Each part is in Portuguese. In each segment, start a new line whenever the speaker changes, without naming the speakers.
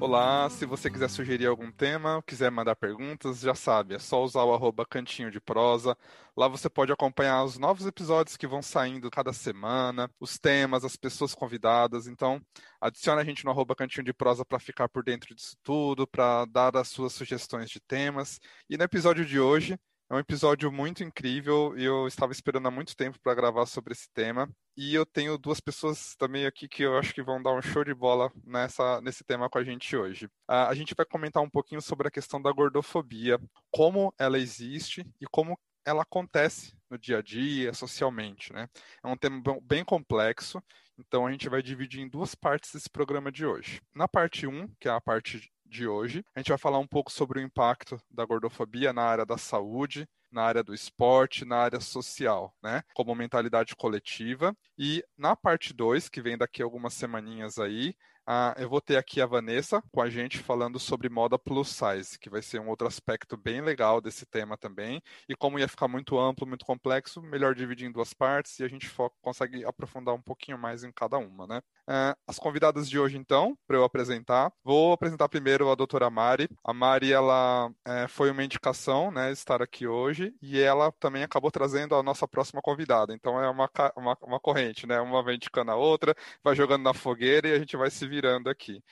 Olá, se você quiser sugerir algum tema, quiser mandar perguntas, já sabe, é só usar o arroba cantinho de prosa. Lá você pode acompanhar os novos episódios que vão saindo cada semana, os temas, as pessoas convidadas. Então, adicione a gente no arroba cantinho de prosa para ficar por dentro disso tudo, para dar as suas sugestões de temas. E no episódio de hoje, é um episódio muito incrível e eu estava esperando há muito tempo para gravar sobre esse tema. E eu tenho duas pessoas também aqui que eu acho que vão dar um show de bola nessa, nesse tema com a gente hoje. Uh, a gente vai comentar um pouquinho sobre a questão da gordofobia, como ela existe e como ela acontece no dia a dia, socialmente, né? É um tema bem complexo, então a gente vai dividir em duas partes esse programa de hoje. Na parte 1, que é a parte de hoje. A gente vai falar um pouco sobre o impacto da gordofobia na área da saúde, na área do esporte, na área social, né? Como mentalidade coletiva. E na parte 2, que vem daqui algumas semaninhas aí, ah, eu vou ter aqui a Vanessa com a gente falando sobre moda plus size, que vai ser um outro aspecto bem legal desse tema também. E como ia ficar muito amplo, muito complexo, melhor dividir em duas partes e a gente consegue aprofundar um pouquinho mais em cada uma, né? Ah, as convidadas de hoje, então, para eu apresentar, vou apresentar primeiro a doutora Mari. A Mari, ela é, foi uma indicação, né, estar aqui hoje, e ela também acabou trazendo a nossa próxima convidada. Então é uma, uma, uma corrente, né? Uma vem indicando a outra, vai jogando na fogueira e a gente vai se vir virando aqui.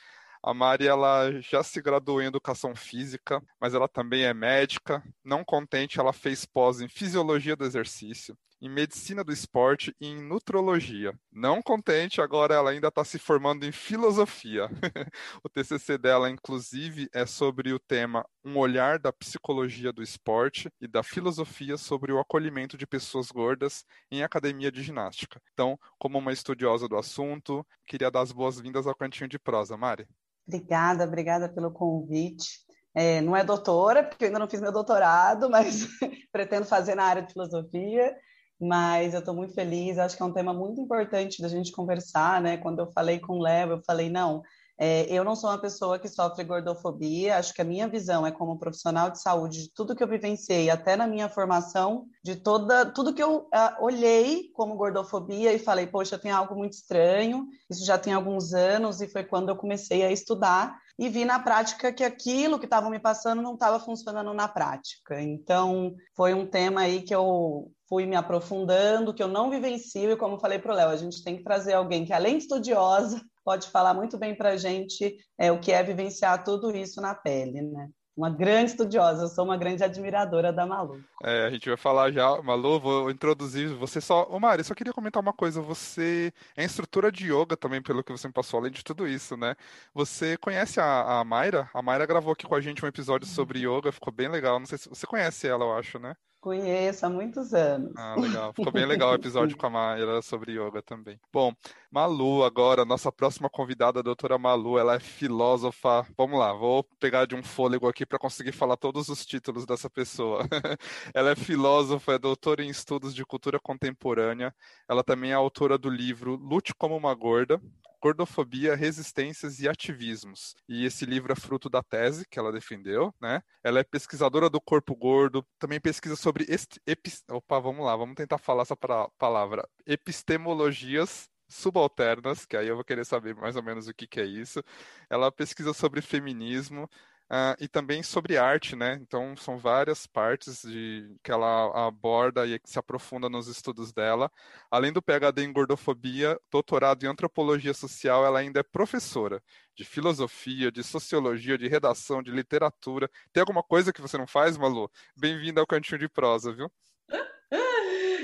A Mari ela já se graduou em educação física, mas ela também é médica. Não contente, ela fez pós em fisiologia do exercício, em medicina do esporte e em nutrologia. Não contente, agora ela ainda está se formando em filosofia. o TCC dela, inclusive, é sobre o tema Um olhar da psicologia do esporte e da filosofia sobre o acolhimento de pessoas gordas em academia de ginástica. Então, como uma estudiosa do assunto, queria dar as boas-vindas ao Cantinho de Prosa. Mari.
Obrigada, obrigada pelo convite. É, não é doutora, porque eu ainda não fiz meu doutorado, mas pretendo fazer na área de filosofia mas eu estou muito feliz. Acho que é um tema muito importante da gente conversar, né? Quando eu falei com o Léo, eu falei, não, é, eu não sou uma pessoa que sofre gordofobia, acho que a minha visão é como profissional de saúde, de tudo que eu vivenciei, até na minha formação, de toda, tudo que eu uh, olhei como gordofobia e falei, poxa, tem algo muito estranho, isso já tem alguns anos, e foi quando eu comecei a estudar e vi na prática que aquilo que estavam me passando não estava funcionando na prática. Então, foi um tema aí que eu fui me aprofundando, que eu não vivencio, e como falei para o Léo, a gente tem que trazer alguém que, além de estudiosa, pode falar muito bem para a gente é, o que é vivenciar tudo isso na pele, né? uma grande estudiosa, eu sou uma grande admiradora da Malu.
É, a gente vai falar já, Malu, vou introduzir você só. Ô Mari, só queria comentar uma coisa, você é instrutora de yoga também, pelo que você me passou, além de tudo isso, né? Você conhece a, a Mayra? A Mayra gravou aqui com a gente um episódio sobre yoga, ficou bem legal, não sei se você conhece ela, eu acho, né?
Conheço há muitos anos.
Ah, legal. Ficou bem legal o episódio com a Mayra sobre yoga também. Bom, Malu, agora, nossa próxima convidada, a doutora Malu, ela é filósofa. Vamos lá, vou pegar de um fôlego aqui para conseguir falar todos os títulos dessa pessoa. ela é filósofa, é doutora em estudos de cultura contemporânea. Ela também é autora do livro Lute como uma Gorda, Gordofobia, Resistências e Ativismos. E esse livro é fruto da tese que ela defendeu, né? Ela é pesquisadora do corpo gordo, também pesquisa sobre est... Opa, vamos lá, vamos tentar falar essa palavra. Epistemologias subalternas, que aí eu vou querer saber mais ou menos o que, que é isso. Ela pesquisa sobre feminismo, Uh, e também sobre arte, né? Então são várias partes de, que ela aborda e que se aprofunda nos estudos dela. Além do PhD em gordofobia, doutorado em antropologia social, ela ainda é professora de filosofia, de sociologia, de redação, de literatura. Tem alguma coisa que você não faz, Malu? Bem-vinda ao Cantinho de Prosa, viu?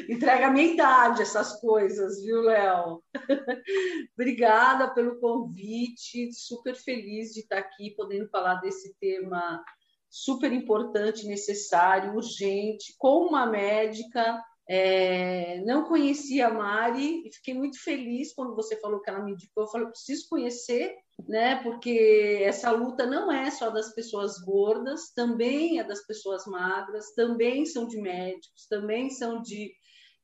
Entrega a minha idade essas coisas, viu, Léo? Obrigada pelo convite, super feliz de estar aqui podendo falar desse tema super importante, necessário, urgente, com uma médica. É, não conhecia a Mari e fiquei muito feliz quando você falou que ela me indicou. Eu falei, preciso conhecer, né? Porque essa luta não é só das pessoas gordas, também é das pessoas magras, também são de médicos, também são de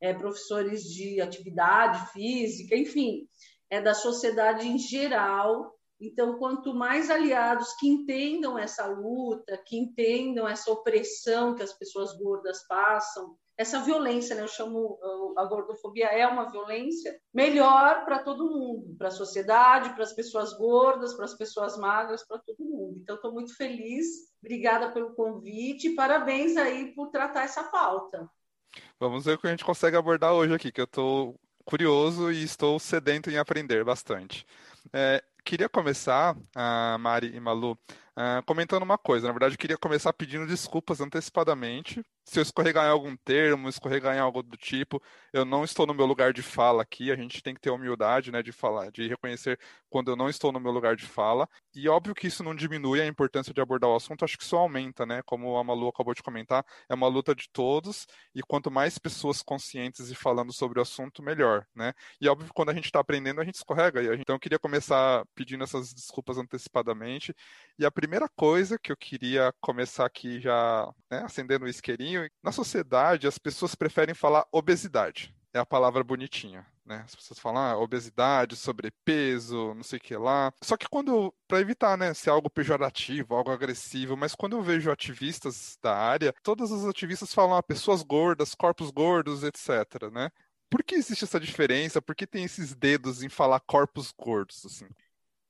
é, professores de atividade física, enfim, é da sociedade em geral Então, quanto mais aliados que entendam essa luta, que entendam essa opressão que as pessoas gordas passam, essa violência, né? eu chamo a gordofobia é uma violência, melhor para todo mundo, para a sociedade, para as pessoas gordas, para as pessoas magras, para todo mundo. Então, estou muito feliz, obrigada pelo convite, parabéns aí por tratar essa pauta.
Vamos ver o que a gente consegue abordar hoje aqui, que eu estou curioso e estou sedento em aprender bastante. É, queria começar, uh, Mari e Malu, uh, comentando uma coisa. Na verdade, eu queria começar pedindo desculpas antecipadamente se eu escorregar em algum termo, escorregar em algo do tipo, eu não estou no meu lugar de fala aqui, a gente tem que ter humildade, né, de falar, de reconhecer quando eu não estou no meu lugar de fala. E óbvio que isso não diminui a importância de abordar o assunto, acho que isso aumenta, né? Como a Malu acabou de comentar, é uma luta de todos, e quanto mais pessoas conscientes e falando sobre o assunto, melhor, né? E óbvio que quando a gente está aprendendo, a gente escorrega. Então eu queria começar pedindo essas desculpas antecipadamente. E a primeira coisa que eu queria começar aqui já, né, acendendo o isqueirinho, na sociedade as pessoas preferem falar obesidade. É a palavra bonitinha, né? As pessoas falam ah, obesidade, sobrepeso, não sei o que lá. Só que quando, para evitar, né, ser algo pejorativo, algo agressivo, mas quando eu vejo ativistas da área, todas as ativistas falam ah, pessoas gordas, corpos gordos, etc, né? Por que existe essa diferença? Por que tem esses dedos em falar corpos gordos, assim?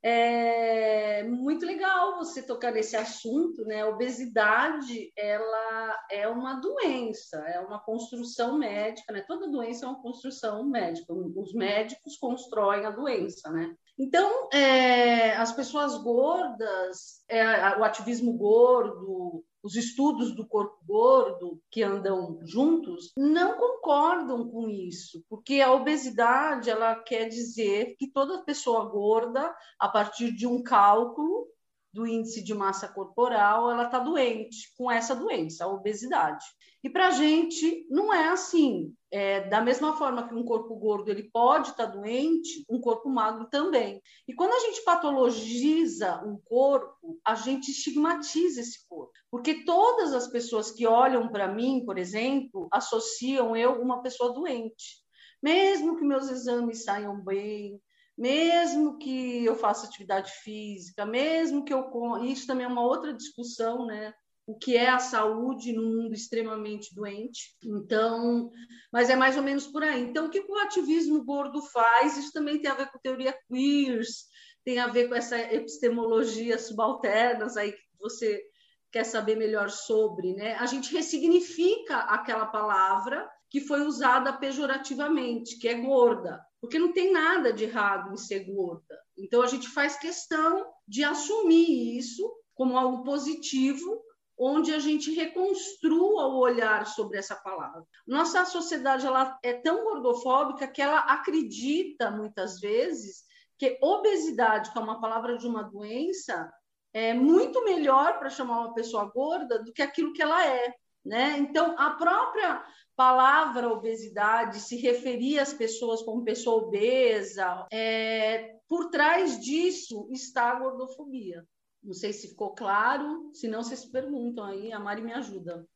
É muito legal você tocar nesse assunto, né? A obesidade, ela é uma doença, é uma construção médica, né? Toda doença é uma construção médica. Os médicos constroem a doença, né? Então, é, as pessoas gordas, é, o ativismo gordo, os estudos do corpo gordo que andam juntos não concordam com isso, porque a obesidade ela quer dizer que toda pessoa gorda, a partir de um cálculo do índice de massa corporal, ela está doente com essa doença, a obesidade. E para a gente não é assim. É, da mesma forma que um corpo gordo ele pode estar tá doente, um corpo magro também. E quando a gente patologiza um corpo, a gente estigmatiza esse corpo. Porque todas as pessoas que olham para mim, por exemplo, associam eu uma pessoa doente. Mesmo que meus exames saiam bem, mesmo que eu faça atividade física, mesmo que eu isso também é uma outra discussão, né? O que é a saúde no mundo extremamente doente? Então, mas é mais ou menos por aí. Então, o que o ativismo gordo faz? Isso também tem a ver com teoria queers, tem a ver com essa epistemologia subalternas aí que você quer saber melhor sobre, né? A gente ressignifica aquela palavra que foi usada pejorativamente, que é gorda porque não tem nada de errado em ser gorda. Então a gente faz questão de assumir isso como algo positivo, onde a gente reconstrua o olhar sobre essa palavra. Nossa sociedade ela é tão gordofóbica que ela acredita muitas vezes que obesidade, que é uma palavra de uma doença, é muito melhor para chamar uma pessoa gorda do que aquilo que ela é. Né? Então, a própria palavra obesidade se referir às pessoas como pessoa obesa, é, por trás disso está a gordofobia. Não sei se ficou claro, se não, vocês perguntam aí, a Mari me ajuda.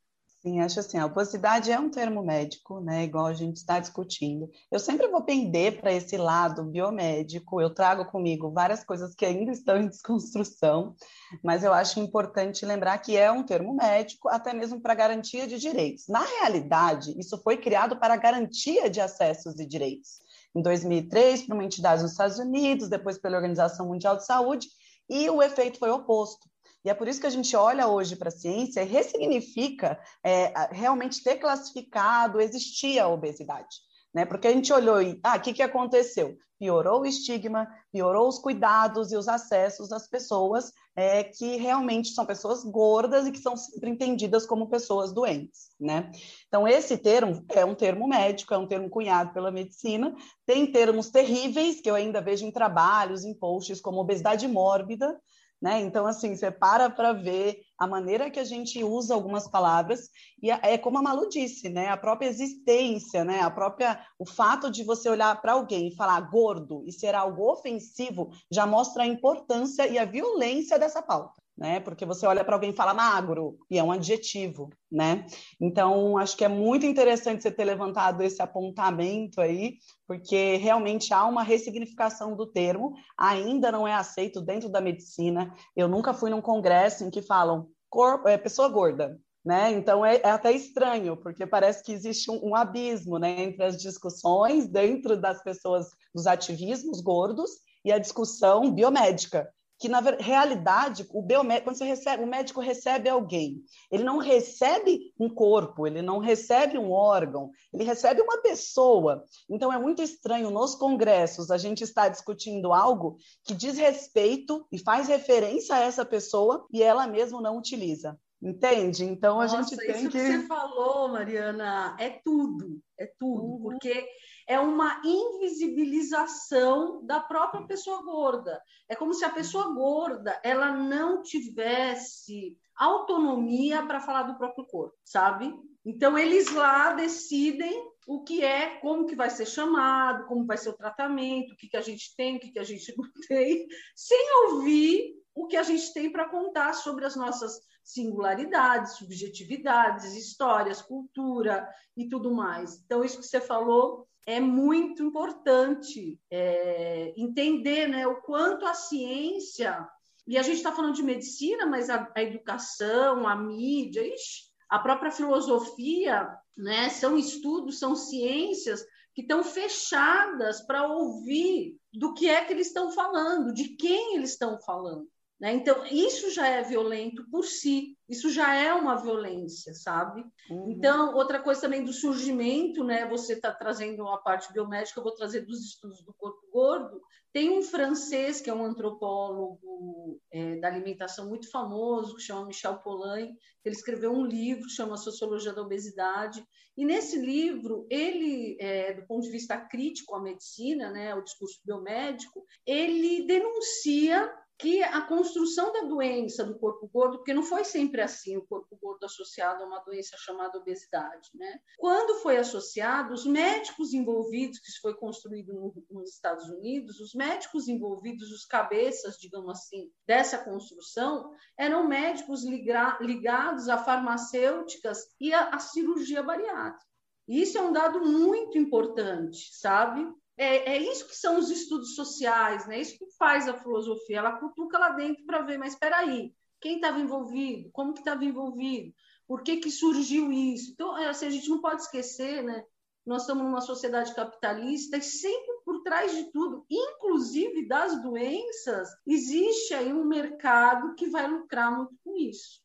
Sim, acho assim, a obesidade é um termo médico, né? Igual a gente está discutindo. Eu sempre vou pender para esse lado biomédico, eu trago comigo várias coisas que ainda estão em desconstrução, mas eu acho importante lembrar que é um termo médico, até mesmo para garantia de direitos. Na realidade, isso foi criado para garantia de acessos e direitos. Em 2003, por uma entidade nos Estados Unidos, depois pela Organização Mundial de Saúde, e o efeito foi oposto. E é por isso que a gente olha hoje para a ciência e ressignifica é, realmente ter classificado, existia a obesidade. Né? Porque a gente olhou e, ah, o que, que aconteceu? Piorou o estigma, piorou os cuidados e os acessos das pessoas é, que realmente são pessoas gordas e que são sempre entendidas como pessoas doentes, né? Então, esse termo é um termo médico, é um termo cunhado pela medicina, tem termos terríveis que eu ainda vejo em trabalhos, em posts, como obesidade mórbida, né? Então, assim, você para para ver a maneira que a gente usa algumas palavras e é como a Malu disse, né? A própria existência, né? A própria o fato de você olhar para alguém e falar gordo e ser algo ofensivo já mostra a importância e a violência dessa pauta. Né? Porque você olha para alguém e fala magro, e é um adjetivo, né? Então, acho que é muito interessante você ter levantado esse apontamento aí, porque realmente há uma ressignificação do termo, ainda não é aceito dentro da medicina. Eu nunca fui num congresso em que falam corpo, é, pessoa gorda, né? Então é, é, até estranho, porque parece que existe um, um, abismo né, entre as discussões dentro das pessoas, dos ativismos gordos, e a discussão biomédica que na realidade o biomédico, quando você recebe, o médico recebe alguém, ele não recebe um corpo, ele não recebe um órgão, ele recebe uma pessoa. Então é muito estranho nos congressos a gente estar discutindo algo que diz respeito e faz referência a essa pessoa e ela mesma não utiliza. Entende? Então a
Nossa,
gente tem
isso
que.
que você falou, Mariana, é tudo, é tudo, uhum. porque é uma invisibilização da própria pessoa gorda. É como se a pessoa gorda ela não tivesse autonomia para falar do próprio corpo, sabe? Então eles lá decidem o que é, como que vai ser chamado, como vai ser o tratamento, o que, que a gente tem, o que, que a gente não tem, sem ouvir o que a gente tem para contar sobre as nossas singularidades, subjetividades, histórias, cultura e tudo mais. Então, isso que você falou é muito importante é, entender né, o quanto a ciência, e a gente está falando de medicina, mas a, a educação, a mídia, ixi, a própria filosofia, né, são estudos, são ciências que estão fechadas para ouvir do que é que eles estão falando, de quem eles estão falando. Né? Então, isso já é violento por si, isso já é uma violência, sabe? Uhum. Então, outra coisa também do surgimento, né? Você está trazendo a parte biomédica, eu vou trazer dos estudos do corpo gordo. Tem um francês que é um antropólogo é, da alimentação muito famoso, que chama Michel Poulain, ele escreveu um livro, chama Sociologia da Obesidade, e nesse livro, ele, é, do ponto de vista crítico à medicina, né, o discurso biomédico, ele denuncia que a construção da doença do corpo gordo, porque não foi sempre assim o corpo gordo associado a uma doença chamada obesidade, né? Quando foi associado, os médicos envolvidos, que isso foi construído no, nos Estados Unidos, os médicos envolvidos, os cabeças, digamos assim, dessa construção, eram médicos liga, ligados a farmacêuticas e a, a cirurgia bariátrica. E isso é um dado muito importante, sabe? É, é, isso que são os estudos sociais, né? Isso que faz a filosofia. Ela cutuca lá dentro para ver, mas espera aí, quem estava envolvido? Como que estava envolvido? Por que que surgiu isso? Então, é, assim, a gente não pode esquecer, né? Nós estamos numa sociedade capitalista e sempre por trás de tudo, inclusive das doenças, existe aí um mercado que vai lucrar muito com isso.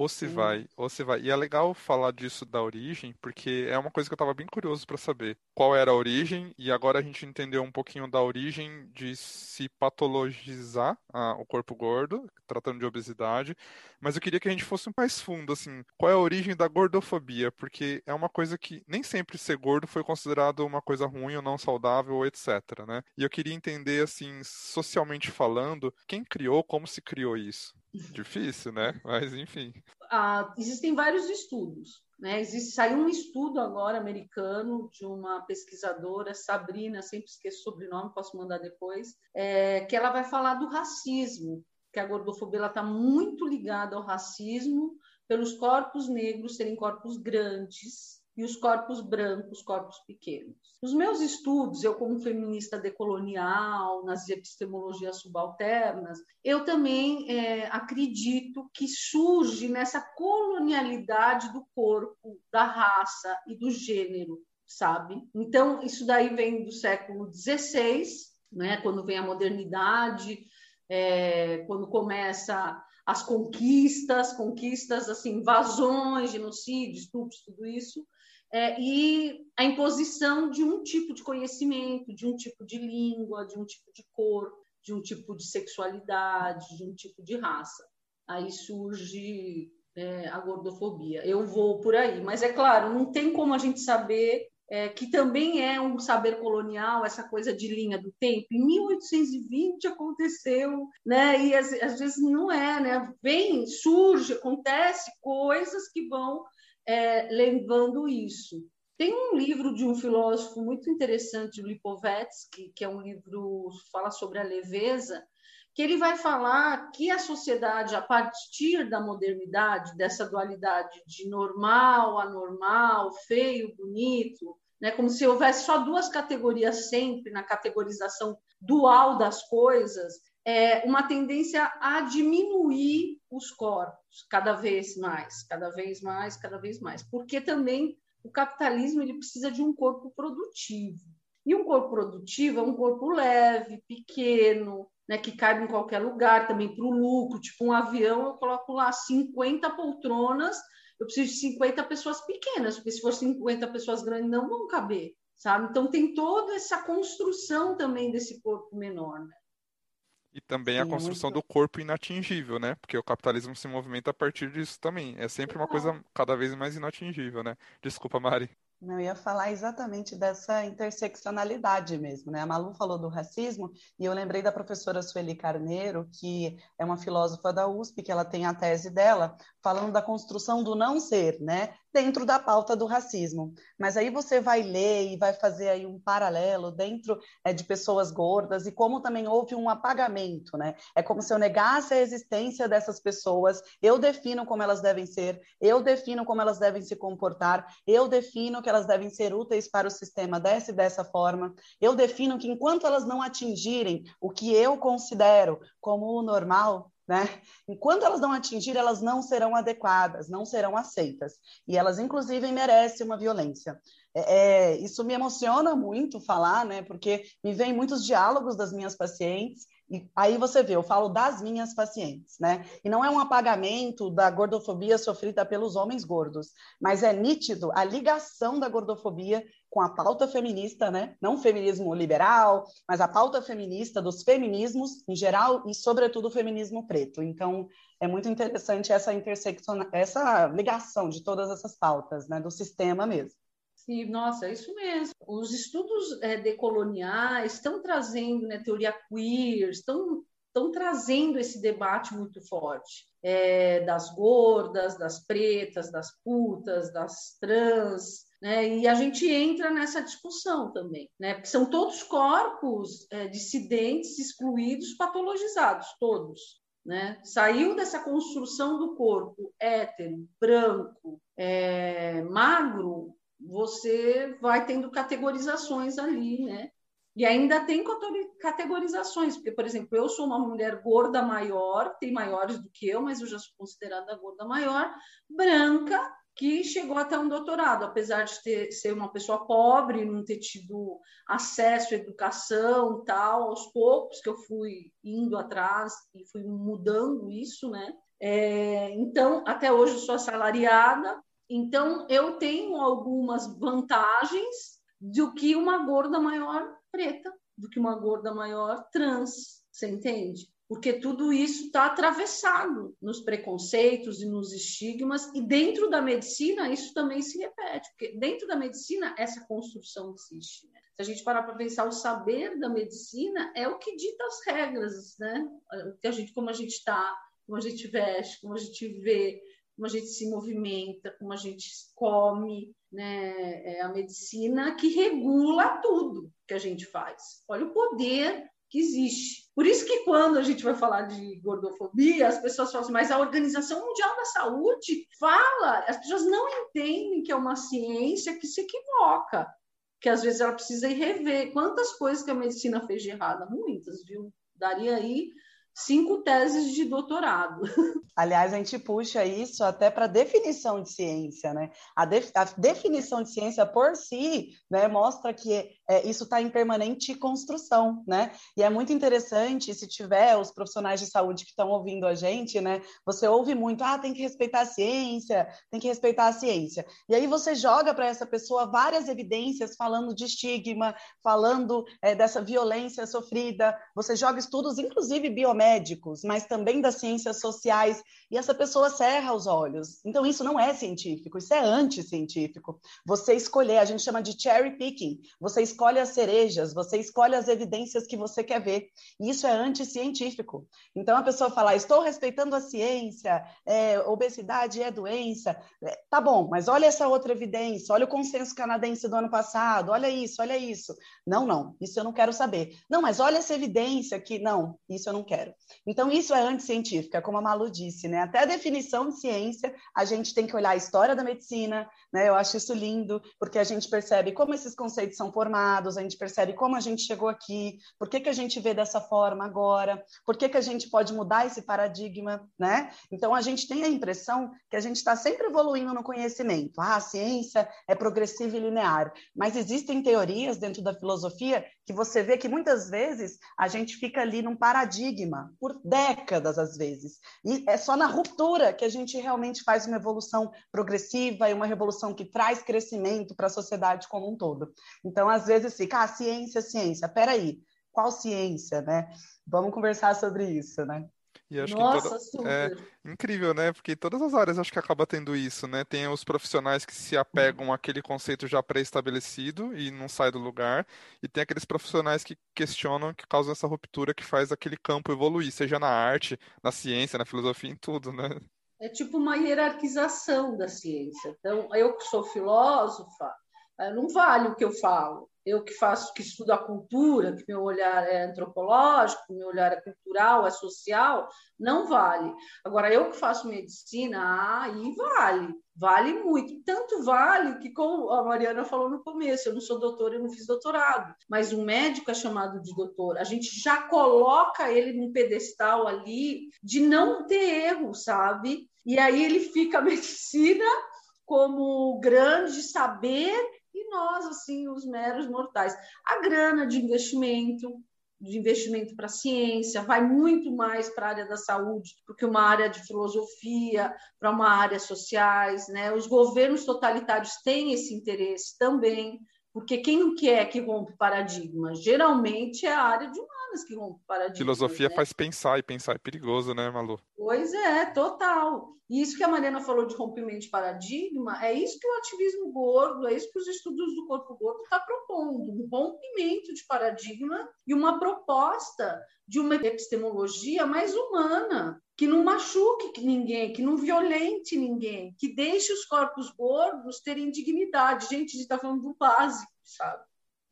Ou se vai, ou se vai. E é legal falar disso da origem, porque é uma coisa que eu estava bem curioso para saber qual era a origem, e agora a gente entendeu um pouquinho da origem de se patologizar ah, o corpo gordo, tratando de obesidade, mas eu queria que a gente fosse mais fundo, assim, qual é a origem da gordofobia? Porque é uma coisa que nem sempre ser gordo foi considerado uma coisa ruim ou não saudável, ou etc, né? E eu queria entender, assim, socialmente falando, quem criou, como se criou isso? Difícil, né? Mas enfim.
Ah, existem vários estudos. Né? Existe, saiu um estudo agora americano de uma pesquisadora, Sabrina, sempre esqueço o sobrenome, posso mandar depois, é, que ela vai falar do racismo, que a gordofobia está muito ligada ao racismo pelos corpos negros serem corpos grandes, e os corpos brancos, corpos pequenos. Os meus estudos, eu como feminista decolonial, nas epistemologias subalternas, eu também é, acredito que surge nessa colonialidade do corpo, da raça e do gênero, sabe? Então, isso daí vem do século XVI, né, quando vem a modernidade, é, quando começa as conquistas, conquistas assim, invasões, genocídios, estupros, tudo isso, é, e a imposição de um tipo de conhecimento, de um tipo de língua, de um tipo de cor, de um tipo de sexualidade, de um tipo de raça. Aí surge é, a gordofobia. Eu vou por aí, mas é claro, não tem como a gente saber é, que também é um saber colonial, essa coisa de linha do tempo. Em 1820 aconteceu, né? E às, às vezes não é, né? Vem, surge, acontece coisas que vão é, levando isso. Tem um livro de um filósofo muito interessante, o Lipovetsky, que é um livro fala sobre a leveza, que ele vai falar que a sociedade, a partir da modernidade, dessa dualidade de normal, anormal, feio, bonito, né, como se houvesse só duas categorias sempre na categorização dual das coisas, é uma tendência a diminuir os corpos cada vez mais, cada vez mais, cada vez mais, porque também o capitalismo ele precisa de um corpo produtivo. E um corpo produtivo é um corpo leve, pequeno, né, que cabe em qualquer lugar, também para o lucro. Tipo, um avião, eu coloco lá 50 poltronas, eu preciso de 50 pessoas pequenas, porque se for 50 pessoas grandes, não vão caber, sabe? Então, tem toda essa construção também desse corpo menor, né?
E também Sim, a construção muito... do corpo inatingível, né? Porque o capitalismo se movimenta a partir disso também. É sempre uma coisa cada vez mais inatingível, né? Desculpa, Mari.
Eu ia falar exatamente dessa interseccionalidade mesmo, né? A Malu falou do racismo e eu lembrei da professora Sueli Carneiro, que é uma filósofa da USP, que ela tem a tese dela falando da construção do não ser, né? Dentro da pauta do racismo. Mas aí você vai ler e vai fazer aí um paralelo dentro é, de pessoas gordas e como também houve um apagamento, né? É como se eu negasse a existência dessas pessoas, eu defino como elas devem ser, eu defino como elas devem se comportar, eu defino que elas devem ser úteis para o sistema dessa e dessa forma. Eu defino que enquanto elas não atingirem o que eu considero como o normal, né? Enquanto elas não atingirem, elas não serão adequadas, não serão aceitas. E elas, inclusive, merecem uma violência. É, é, isso me emociona muito falar, né? Porque me vem muitos diálogos das minhas pacientes e aí você vê, eu falo das minhas pacientes, né? E não é um apagamento da gordofobia sofrida pelos homens gordos, mas é nítido a ligação da gordofobia com a pauta feminista, né? Não feminismo liberal, mas a pauta feminista dos feminismos em geral e sobretudo o feminismo preto. Então, é muito interessante essa intersecção, essa ligação de todas essas pautas, né, do sistema mesmo.
Sim, nossa, é isso mesmo. Os estudos é, decoloniais estão trazendo né, teoria queer, estão, estão trazendo esse debate muito forte é, das gordas, das pretas, das putas, das trans, né? E a gente entra nessa discussão também, né? Porque são todos corpos é, dissidentes, excluídos, patologizados, todos. Né? Saiu dessa construção do corpo hétero, branco, é, magro, você vai tendo categorizações ali, né? E ainda tem categorizações, porque, por exemplo, eu sou uma mulher gorda maior, tem maiores do que eu, mas eu já sou considerada gorda maior, branca, que chegou até um doutorado, apesar de ter, ser uma pessoa pobre, não ter tido acesso à educação tal, aos poucos que eu fui indo atrás e fui mudando isso, né? É, então, até hoje eu sou assalariada, então, eu tenho algumas vantagens do que uma gorda maior preta, do que uma gorda maior trans, você entende? Porque tudo isso está atravessado nos preconceitos e nos estigmas, e dentro da medicina isso também se repete, porque dentro da medicina essa construção existe. Né? Se a gente parar para pensar, o saber da medicina é o que dita as regras, né? Que a gente, como a gente está, como a gente veste, como a gente vê, como a gente se movimenta, como a gente come, né? É a medicina que regula tudo que a gente faz. Olha o poder que existe. Por isso que quando a gente vai falar de gordofobia, as pessoas falam assim, mas a Organização Mundial da Saúde fala, as pessoas não entendem que é uma ciência que se equivoca, que às vezes ela precisa ir rever. Quantas coisas que a medicina fez de errada? Muitas, viu? Daria aí cinco teses de doutorado.
Aliás, a gente puxa isso até para definição de ciência, né? A, a, definição de ciência por si, né, mostra que é, isso está em permanente construção, né? E é muito interessante se tiver os profissionais de saúde que estão ouvindo a gente, né? Você ouve muito, ah, tem que respeitar a ciência, tem que respeitar a ciência. E aí você joga para essa pessoa várias evidências falando de estigma, falando é, dessa violência sofrida. Você joga estudos, inclusive biomédicos, mas também das ciências sociais e essa pessoa cerra os olhos. Então, isso não é científico, isso é anticientífico. Você escolher, a gente chama de cherry picking, você escolhe as cerejas, você escolhe as evidências que você quer ver. Isso é anticientífico. Então, a pessoa fala, estou respeitando a ciência, é, obesidade é doença. É, tá bom, mas olha essa outra evidência, olha o consenso canadense do ano passado, olha isso, olha isso. Não, não, isso eu não quero saber. Não, mas olha essa evidência aqui. Não, isso eu não quero. Então, isso é anticientífico, é como a Malu disse, né? Até a definição de ciência, a gente tem que olhar a história da medicina, né? Eu acho isso lindo, porque a gente percebe como esses conceitos são formados, a gente percebe como a gente chegou aqui, por que, que a gente vê dessa forma agora, por que, que a gente pode mudar esse paradigma, né? Então, a gente tem a impressão que a gente está sempre evoluindo no conhecimento. Ah, a ciência é progressiva e linear, mas existem teorias dentro da filosofia que você vê que muitas vezes a gente fica ali num paradigma, por décadas às vezes. E é só na ruptura que a gente realmente faz uma evolução progressiva e uma revolução que traz crescimento para a sociedade como um todo. Então, às vezes fica, ah, ciência, ciência. Peraí, qual ciência, né? Vamos conversar sobre isso, né?
E acho Nossa, que toda... é incrível, né? Porque todas as áreas acho que acaba tendo isso, né? Tem os profissionais que se apegam àquele conceito já pré-estabelecido e não sai do lugar, e tem aqueles profissionais que questionam, que causam essa ruptura que faz aquele campo evoluir, seja na arte, na ciência, na filosofia, em tudo, né?
É tipo uma hierarquização da ciência. Então, eu que sou filósofa, não vale o que eu falo eu que faço, que estudo a cultura, que meu olhar é antropológico, meu olhar é cultural, é social, não vale. Agora, eu que faço medicina, aí vale, vale muito. Tanto vale que, como a Mariana falou no começo, eu não sou doutora, eu não fiz doutorado, mas um médico é chamado de doutor. A gente já coloca ele num pedestal ali de não ter erro, sabe? E aí ele fica a medicina como grande saber nós, assim, os meros mortais. A grana de investimento, de investimento para a ciência, vai muito mais para a área da saúde do que uma área de filosofia, para uma área sociais. Né? Os governos totalitários têm esse interesse também, porque quem quer que rompe paradigma? Geralmente é a área de humanas que rompe paradigma.
Filosofia né? faz pensar, e pensar é perigoso, né, Malu?
Pois é, total. E isso que a Mariana falou de rompimento de paradigma, é isso que o ativismo gordo, é isso que os estudos do corpo gordo está propondo, um rompimento de paradigma e uma proposta de uma epistemologia mais humana, que não machuque ninguém, que não violente ninguém, que deixe os corpos gordos terem dignidade. Gente, a gente está falando do básico, sabe?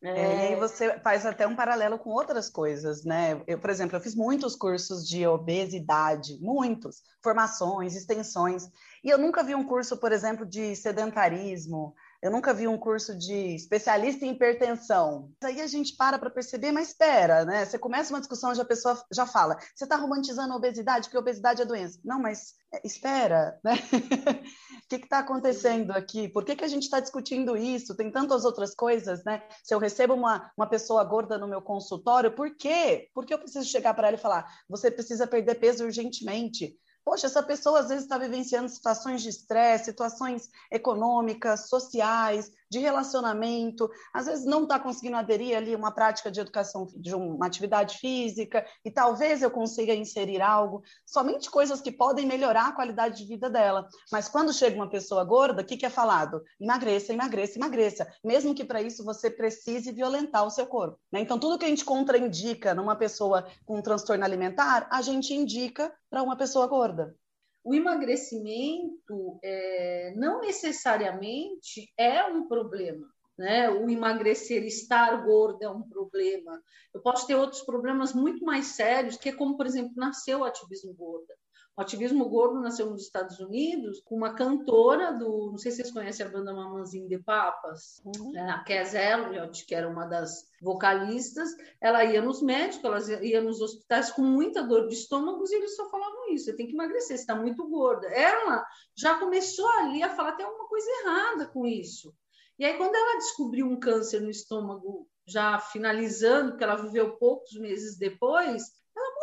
É, e você faz até um paralelo com outras coisas, né? Eu, por exemplo, eu fiz muitos cursos de obesidade, muitos, formações, extensões, e eu nunca vi um curso, por exemplo, de sedentarismo, eu nunca vi um curso de especialista em hipertensão. Aí a gente para para perceber, mas espera, né? Você começa uma discussão e a pessoa já fala: você está romantizando a obesidade, porque a obesidade é doença. Não, mas é, espera, né? o que está acontecendo aqui? Por que, que a gente está discutindo isso? Tem tantas outras coisas, né? Se eu recebo uma, uma pessoa gorda no meu consultório, por quê? Por que eu preciso chegar para ela e falar: você precisa perder peso urgentemente? Poxa, essa pessoa às vezes está vivenciando situações de estresse, situações econômicas, sociais, de relacionamento, às vezes não está conseguindo aderir ali uma prática de educação, de uma atividade física, e talvez eu consiga inserir algo, somente coisas que podem melhorar a qualidade de vida dela. Mas quando chega uma pessoa gorda, o que, que é falado? Emagreça, emagreça, emagreça, mesmo que para isso você precise violentar o seu corpo. Né? Então, tudo que a gente contraindica numa pessoa com um transtorno alimentar, a gente indica para uma pessoa gorda
o emagrecimento é, não necessariamente é um problema. Né? O emagrecer, estar gordo é um problema. Eu posso ter outros problemas muito mais sérios, que é como, por exemplo, nasceu o ativismo gorda. O ativismo gordo nasceu nos Estados Unidos com uma cantora do, não sei se vocês conhecem a banda Mamãzinha de Papas, uhum. né? a Cass Elliot, que era uma das vocalistas, ela ia nos médicos, ela ia nos hospitais com muita dor de estômago e eles só falavam isso, você tem que emagrecer, você está muito gorda. Ela já começou ali a falar, tem alguma coisa errada com isso. E aí, quando ela descobriu um câncer no estômago, já finalizando, porque ela viveu poucos meses depois,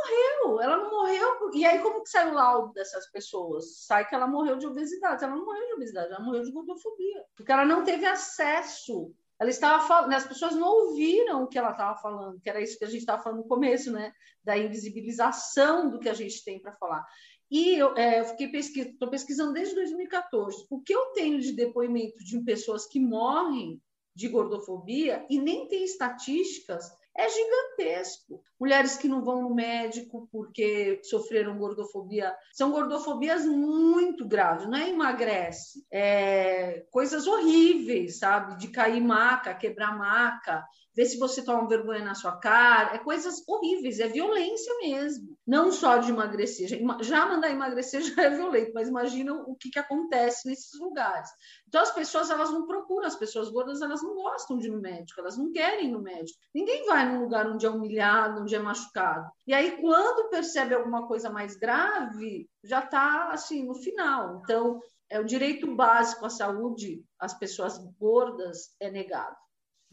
morreu, ela não morreu. E aí, como que sai o laudo dessas pessoas? Sai que ela morreu de obesidade. Ela não morreu de obesidade, ela morreu de gordofobia. Porque ela não teve acesso. Ela estava falando, as pessoas não ouviram o que ela estava falando, que era isso que a gente estava falando no começo, né? Da invisibilização do que a gente tem para falar. E eu, é, eu fiquei pesquisando, estou pesquisando desde 2014. O que eu tenho de depoimento de pessoas que morrem de gordofobia e nem tem estatísticas é gigantesco. Mulheres que não vão no médico porque sofreram gordofobia, são gordofobias muito graves, não é emagrece, é coisas horríveis, sabe? De cair maca, quebrar maca, ver se você toma vergonha na sua cara, é coisas horríveis, é violência mesmo. Não só de emagrecer, já mandar emagrecer já é violento, mas imagina o que, que acontece nesses lugares. Então as pessoas elas não procuram, as pessoas gordas elas não gostam de ir no médico, elas não querem ir no médico. Ninguém vai num lugar onde é humilhado, onde é machucado. E aí quando percebe alguma coisa mais grave, já está assim no final. Então é o direito básico à saúde, as pessoas gordas é negado.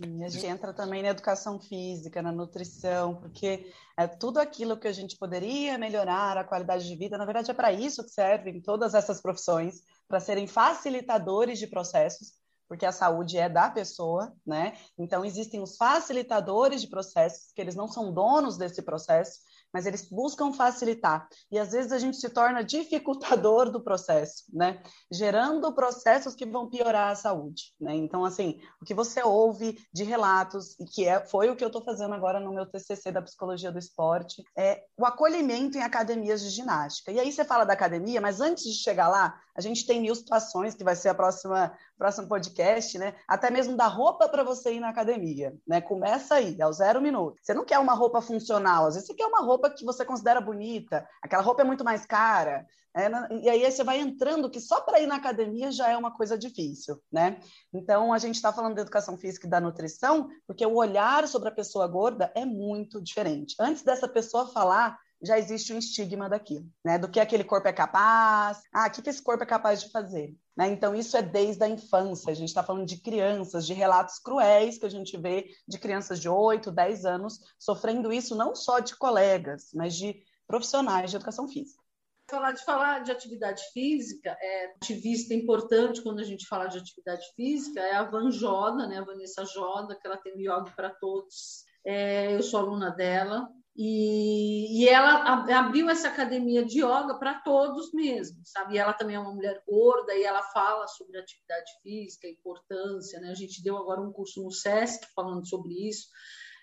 E a gente entra também na educação física, na nutrição, porque é tudo aquilo que a gente poderia melhorar a qualidade de vida, na verdade é para isso que servem todas essas profissões, para serem facilitadores de processos, porque a saúde é da pessoa, né? Então existem os facilitadores de processos, que eles não são donos desse processo, mas eles buscam facilitar. E às vezes a gente se torna dificultador do processo, né? Gerando processos que vão piorar a saúde, né? Então, assim, o que você ouve de relatos, e que é, foi o que eu estou fazendo agora no meu TCC da Psicologia do Esporte, é o acolhimento em academias de ginástica. E aí você fala da academia, mas antes de chegar lá, a gente tem mil situações, que vai ser a próxima próximo podcast, né? Até mesmo da roupa para você ir na academia, né? Começa aí, ao zero minuto. Você não quer uma roupa funcional, às vezes você quer uma roupa que você considera bonita, aquela roupa é muito mais cara, é, e aí você vai entrando que só para ir na academia já é uma coisa difícil, né? Então a gente está falando da educação física e da nutrição, porque o olhar sobre a pessoa gorda é muito diferente. Antes dessa pessoa falar já existe um estigma daquilo, né? Do que aquele corpo é capaz, ah, o que, que esse corpo é capaz de fazer? Né? Então, isso é desde a infância. A gente está falando de crianças, de relatos cruéis que a gente vê de crianças de 8, 10 anos sofrendo isso não só de colegas, mas de profissionais de educação física.
Falar de falar de atividade física, é ativista importante quando a gente fala de atividade física é a Van Joda, né? A Vanessa Joda, que ela tem o Yoga para Todos. É, eu sou aluna dela, e, e, ela abriu essa academia de yoga para todos mesmo, sabe? E ela também é uma mulher gorda e ela fala sobre atividade física, importância, né? A gente deu agora um curso no SESC falando sobre isso.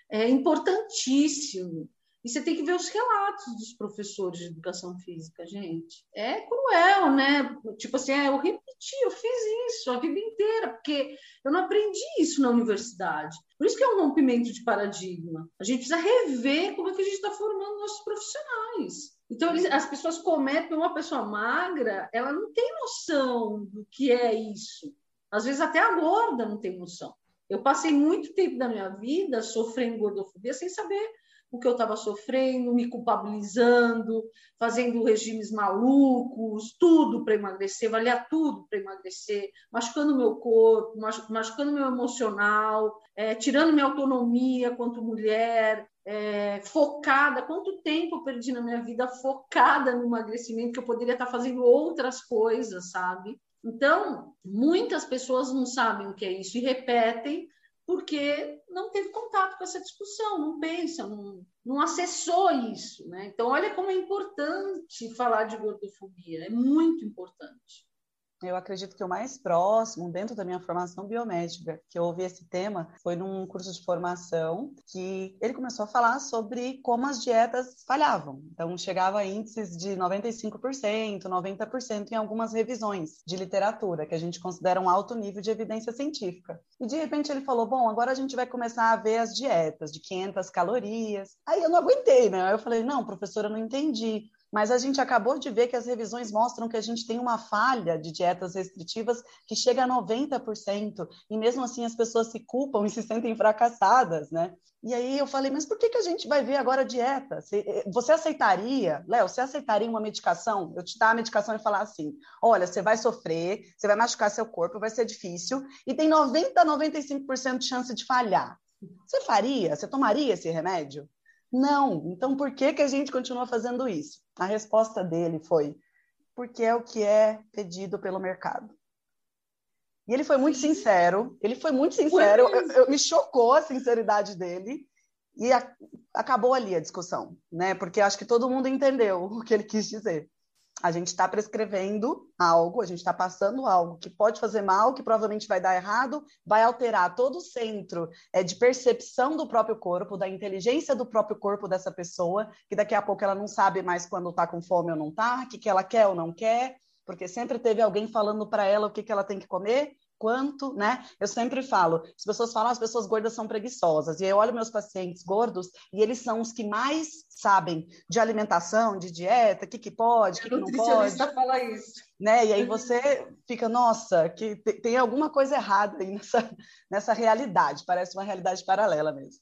É importantíssimo e você tem que ver os relatos dos professores de educação física, gente. É cruel, né? Tipo assim, é, eu repeti, eu fiz isso a vida inteira, porque eu não aprendi isso na universidade. Por isso que é um rompimento de paradigma. A gente precisa rever como é que a gente está formando nossos profissionais. Então, as pessoas cometem, uma pessoa magra, ela não tem noção do que é isso. Às vezes até a gorda não tem noção. Eu passei muito tempo da minha vida sofrendo gordofobia sem saber o que eu estava sofrendo, me culpabilizando, fazendo regimes malucos, tudo para emagrecer, valia tudo para emagrecer, machucando meu corpo, machucando meu emocional, é, tirando minha autonomia quanto mulher, é, focada. Quanto tempo eu perdi na minha vida focada no emagrecimento, que eu poderia estar fazendo outras coisas, sabe? Então, muitas pessoas não sabem o que é isso e repetem porque não teve contato com essa discussão, não pensa, não, não acessou isso. Né? Então, olha como é importante falar de gordofobia, é muito importante.
Eu acredito que o mais próximo, dentro da minha formação biomédica, que eu ouvi esse tema, foi num curso de formação que ele começou a falar sobre como as dietas falhavam. Então, chegava a índices de 95%, 90% em algumas revisões de literatura, que a gente considera um alto nível de evidência científica. E, de repente, ele falou: Bom, agora a gente vai começar a ver as dietas de 500 calorias. Aí eu não aguentei, né? Aí eu falei: Não, professora, eu não entendi mas a gente acabou de ver que as revisões mostram que a gente tem uma falha de dietas restritivas que chega a 90%, e mesmo assim as pessoas se culpam e se sentem fracassadas, né? E aí eu falei, mas por que, que a gente vai ver agora dieta? Eh, você aceitaria, Léo, você aceitaria uma medicação? Eu te dar a medicação e falar assim: olha, você vai sofrer, você vai machucar seu corpo, vai ser difícil, e tem 90, 95% de chance de falhar. Você faria? Você tomaria esse remédio? Não. Então, por que, que a gente continua fazendo isso? A resposta dele foi: porque é o que é pedido pelo mercado. E ele foi muito sincero, ele foi muito sincero, eu, eu, me chocou a sinceridade dele, e a, acabou ali a discussão, né? Porque acho que todo mundo entendeu o que ele quis dizer a gente está prescrevendo algo, a gente está passando algo que pode fazer mal, que provavelmente vai dar errado, vai alterar todo o centro é, de percepção do próprio corpo, da inteligência do próprio corpo dessa pessoa, que daqui a pouco ela não sabe mais quando está com fome ou não está, o que, que ela quer ou não quer, porque sempre teve alguém falando para ela o que, que ela tem que comer, quanto, né? Eu sempre falo, as pessoas falam, as pessoas gordas são preguiçosas. E eu olho meus pacientes gordos e eles são os que mais sabem de alimentação, de dieta, o que, que pode, o que, que não pode.
fala isso.
Né? E aí você fica, nossa, que tem alguma coisa errada aí nessa, nessa realidade, parece uma realidade paralela mesmo.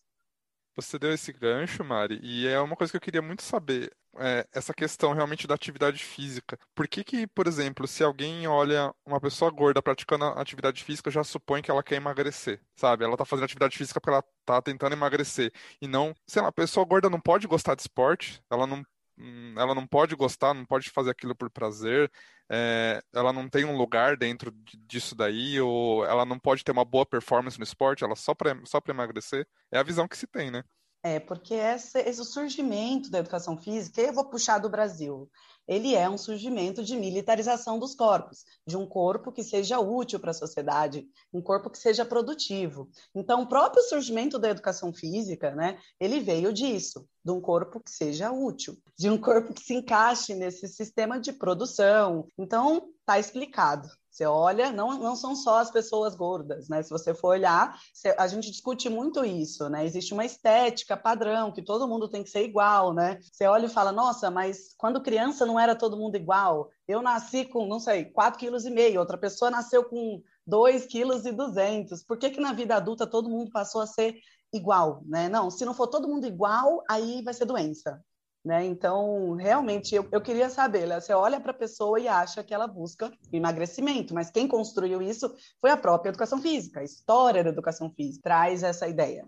Você deu esse gancho, Mari, e é uma coisa que eu queria muito saber, é, essa questão realmente da atividade física. Por que que, por exemplo, se alguém olha uma pessoa gorda praticando atividade física, já supõe que ela quer emagrecer, sabe? Ela tá fazendo atividade física porque ela tá tentando emagrecer, e não, sei lá, a pessoa gorda não pode gostar de esporte, ela não hum, ela não pode gostar, não pode fazer aquilo por prazer, é, ela não tem um lugar dentro disso daí, ou ela não pode ter uma boa performance no esporte, ela só para só emagrecer. É a visão que se tem, né?
É, porque esse, esse surgimento da educação física, eu vou puxar do Brasil, ele é um surgimento de militarização dos corpos, de um corpo que seja útil para a sociedade, um corpo que seja produtivo. Então, o próprio surgimento da educação física, né, ele veio disso, de um corpo que seja útil, de um corpo que se encaixe nesse sistema de produção. Então, está explicado. Você olha, não, não são só as pessoas gordas, né? Se você for olhar, a gente discute muito isso, né? Existe uma estética padrão, que todo mundo tem que ser igual, né? Você olha e fala, nossa, mas quando criança não era todo mundo igual. Eu nasci com, não sei, 4,5 kg, outra pessoa nasceu com 2,2 kg. Por que que na vida adulta todo mundo passou a ser igual, né? Não, se não for todo mundo igual, aí vai ser doença. Né? Então, realmente, eu, eu queria saber, você olha para a pessoa e acha que ela busca emagrecimento, mas quem construiu isso foi a própria educação física, a história da educação física traz essa ideia.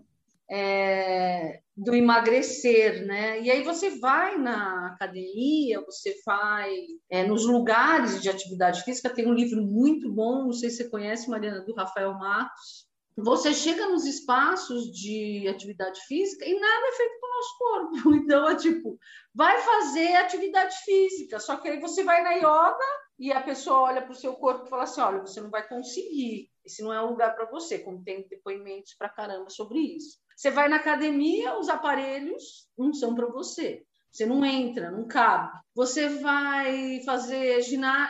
É, do emagrecer, né? E aí você vai na academia, você vai é, nos lugares de atividade física. Tem um livro muito bom, não sei se você conhece, Mariana, do Rafael Matos, você chega nos espaços de atividade física e nada é feito com o nosso corpo. Então, é tipo, vai fazer atividade física, só que aí você vai na yoga e a pessoa olha para o seu corpo e fala assim: olha, você não vai conseguir, esse não é um lugar para você, como tem depoimentos para caramba sobre isso. Você vai na academia, os aparelhos não são para você. Você não entra, não cabe. Você vai fazer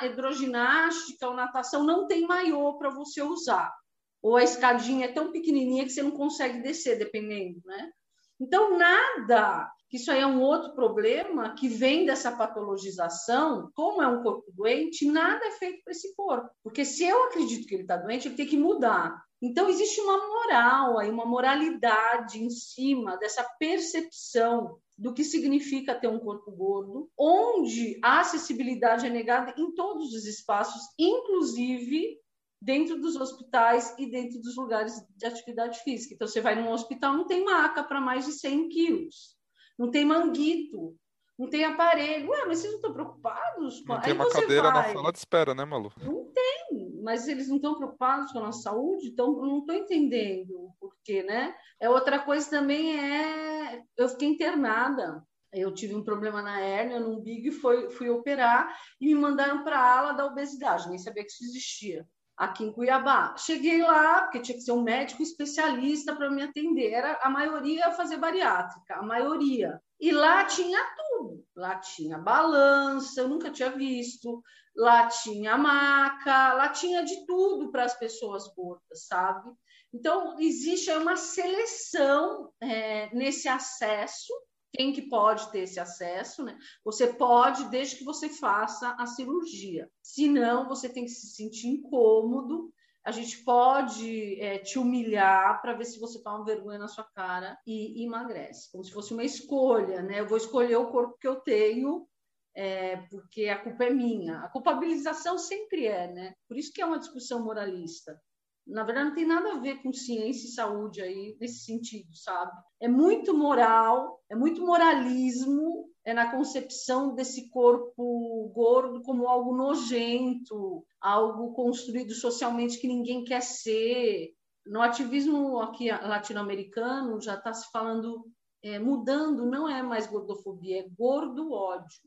hidroginástica ou natação, não tem maiô para você usar ou a escadinha é tão pequenininha que você não consegue descer, dependendo, né? Então, nada, que isso aí é um outro problema que vem dessa patologização, como é um corpo doente, nada é feito para esse corpo. Porque se eu acredito que ele está doente, ele tem que mudar. Então, existe uma moral aí, uma moralidade em cima dessa percepção do que significa ter um corpo gordo, onde a acessibilidade é negada em todos os espaços, inclusive dentro dos hospitais e dentro dos lugares de atividade física. Então, você vai num hospital, não tem maca para mais de 100 quilos, não tem manguito, não tem aparelho. Ué, mas vocês não estão preocupados?
Não tem Aí uma cadeira vai... na sala de espera, né, Malu?
Não tem, mas eles não estão preocupados com a nossa saúde, então não estou entendendo o porquê, né? É outra coisa também é, eu fiquei internada. Eu tive um problema na hérnia, no umbigo, e foi, fui operar e me mandaram para a ala da obesidade, nem sabia que isso existia aqui em Cuiabá. Cheguei lá, porque tinha que ser um médico especialista para me atender. Era a maioria fazer bariátrica, a maioria. E lá tinha tudo. Lá tinha balança, eu nunca tinha visto. Lá tinha maca, lá tinha de tudo para as pessoas gordas, sabe? Então, existe uma seleção é, nesse acesso quem que pode ter esse acesso, né? Você pode, desde que você faça a cirurgia. Se não, você tem que se sentir incômodo. A gente pode é, te humilhar para ver se você toma vergonha na sua cara e, e emagrece, como se fosse uma escolha, né? Eu vou escolher o corpo que eu tenho é, porque a culpa é minha. A culpabilização sempre é, né? Por isso que é uma discussão moralista na verdade, não tem nada a ver com ciência e saúde aí, nesse sentido, sabe? É muito moral, é muito moralismo, é na concepção desse corpo gordo como algo nojento, algo construído socialmente que ninguém quer ser. No ativismo aqui latino-americano já está se falando, é, mudando, não é mais gordofobia, é gordo ódio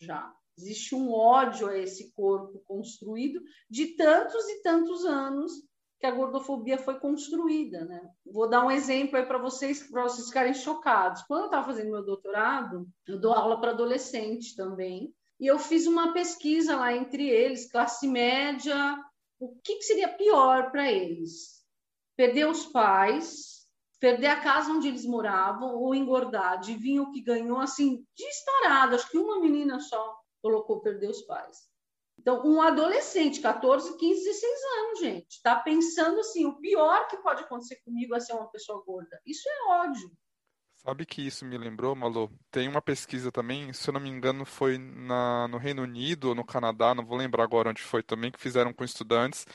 já. Existe um ódio a esse corpo construído de tantos e tantos anos que a gordofobia foi construída, né? Vou dar um exemplo aí para vocês, para vocês ficarem chocados. Quando eu estava fazendo meu doutorado, eu dou aula para adolescente também, e eu fiz uma pesquisa lá entre eles, classe média, o que, que seria pior para eles? Perder os pais, perder a casa onde eles moravam ou engordar. Adivinha o que ganhou assim, disparado. Acho que uma menina só colocou perder os pais. Então, um adolescente, 14, 15, 16 anos, gente, está pensando assim: o pior que pode acontecer comigo é ser uma pessoa gorda. Isso é ódio.
Sabe que isso me lembrou, Malu? Tem uma pesquisa também, se eu não me engano, foi na, no Reino Unido ou no Canadá, não vou lembrar agora onde foi também, que fizeram com estudantes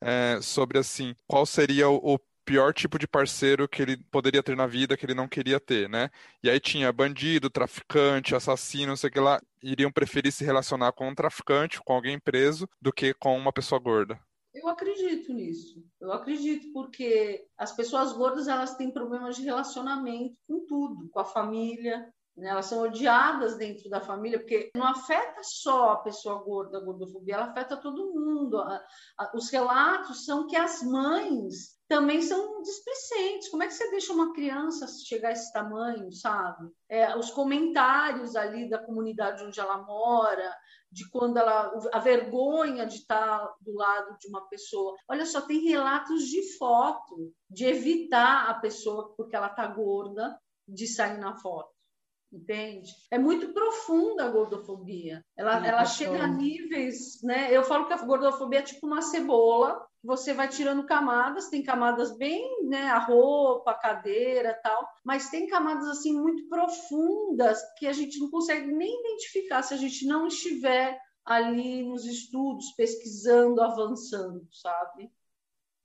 é, sobre assim, qual seria o, o pior tipo de parceiro que ele poderia ter na vida que ele não queria ter, né? E aí tinha bandido, traficante, assassino, não sei o que lá, iriam preferir se relacionar com um traficante, com alguém preso, do que com uma pessoa gorda.
Eu acredito nisso. Eu acredito porque as pessoas gordas elas têm problemas de relacionamento com tudo, com a família, né? Elas são odiadas dentro da família, porque não afeta só a pessoa gorda, a gordofobia, ela afeta todo mundo. Os relatos são que as mães também são displicentes. Como é que você deixa uma criança chegar a esse tamanho, sabe? É, os comentários ali da comunidade onde ela mora, de quando ela. a vergonha de estar do lado de uma pessoa. Olha só, tem relatos de foto, de evitar a pessoa, porque ela está gorda, de sair na foto entende? É muito profunda a gordofobia. Ela, ela chega a níveis, né? Eu falo que a gordofobia é tipo uma cebola, você vai tirando camadas, tem camadas bem, né, a roupa, a cadeira, tal, mas tem camadas assim muito profundas que a gente não consegue nem identificar se a gente não estiver ali nos estudos, pesquisando, avançando, sabe?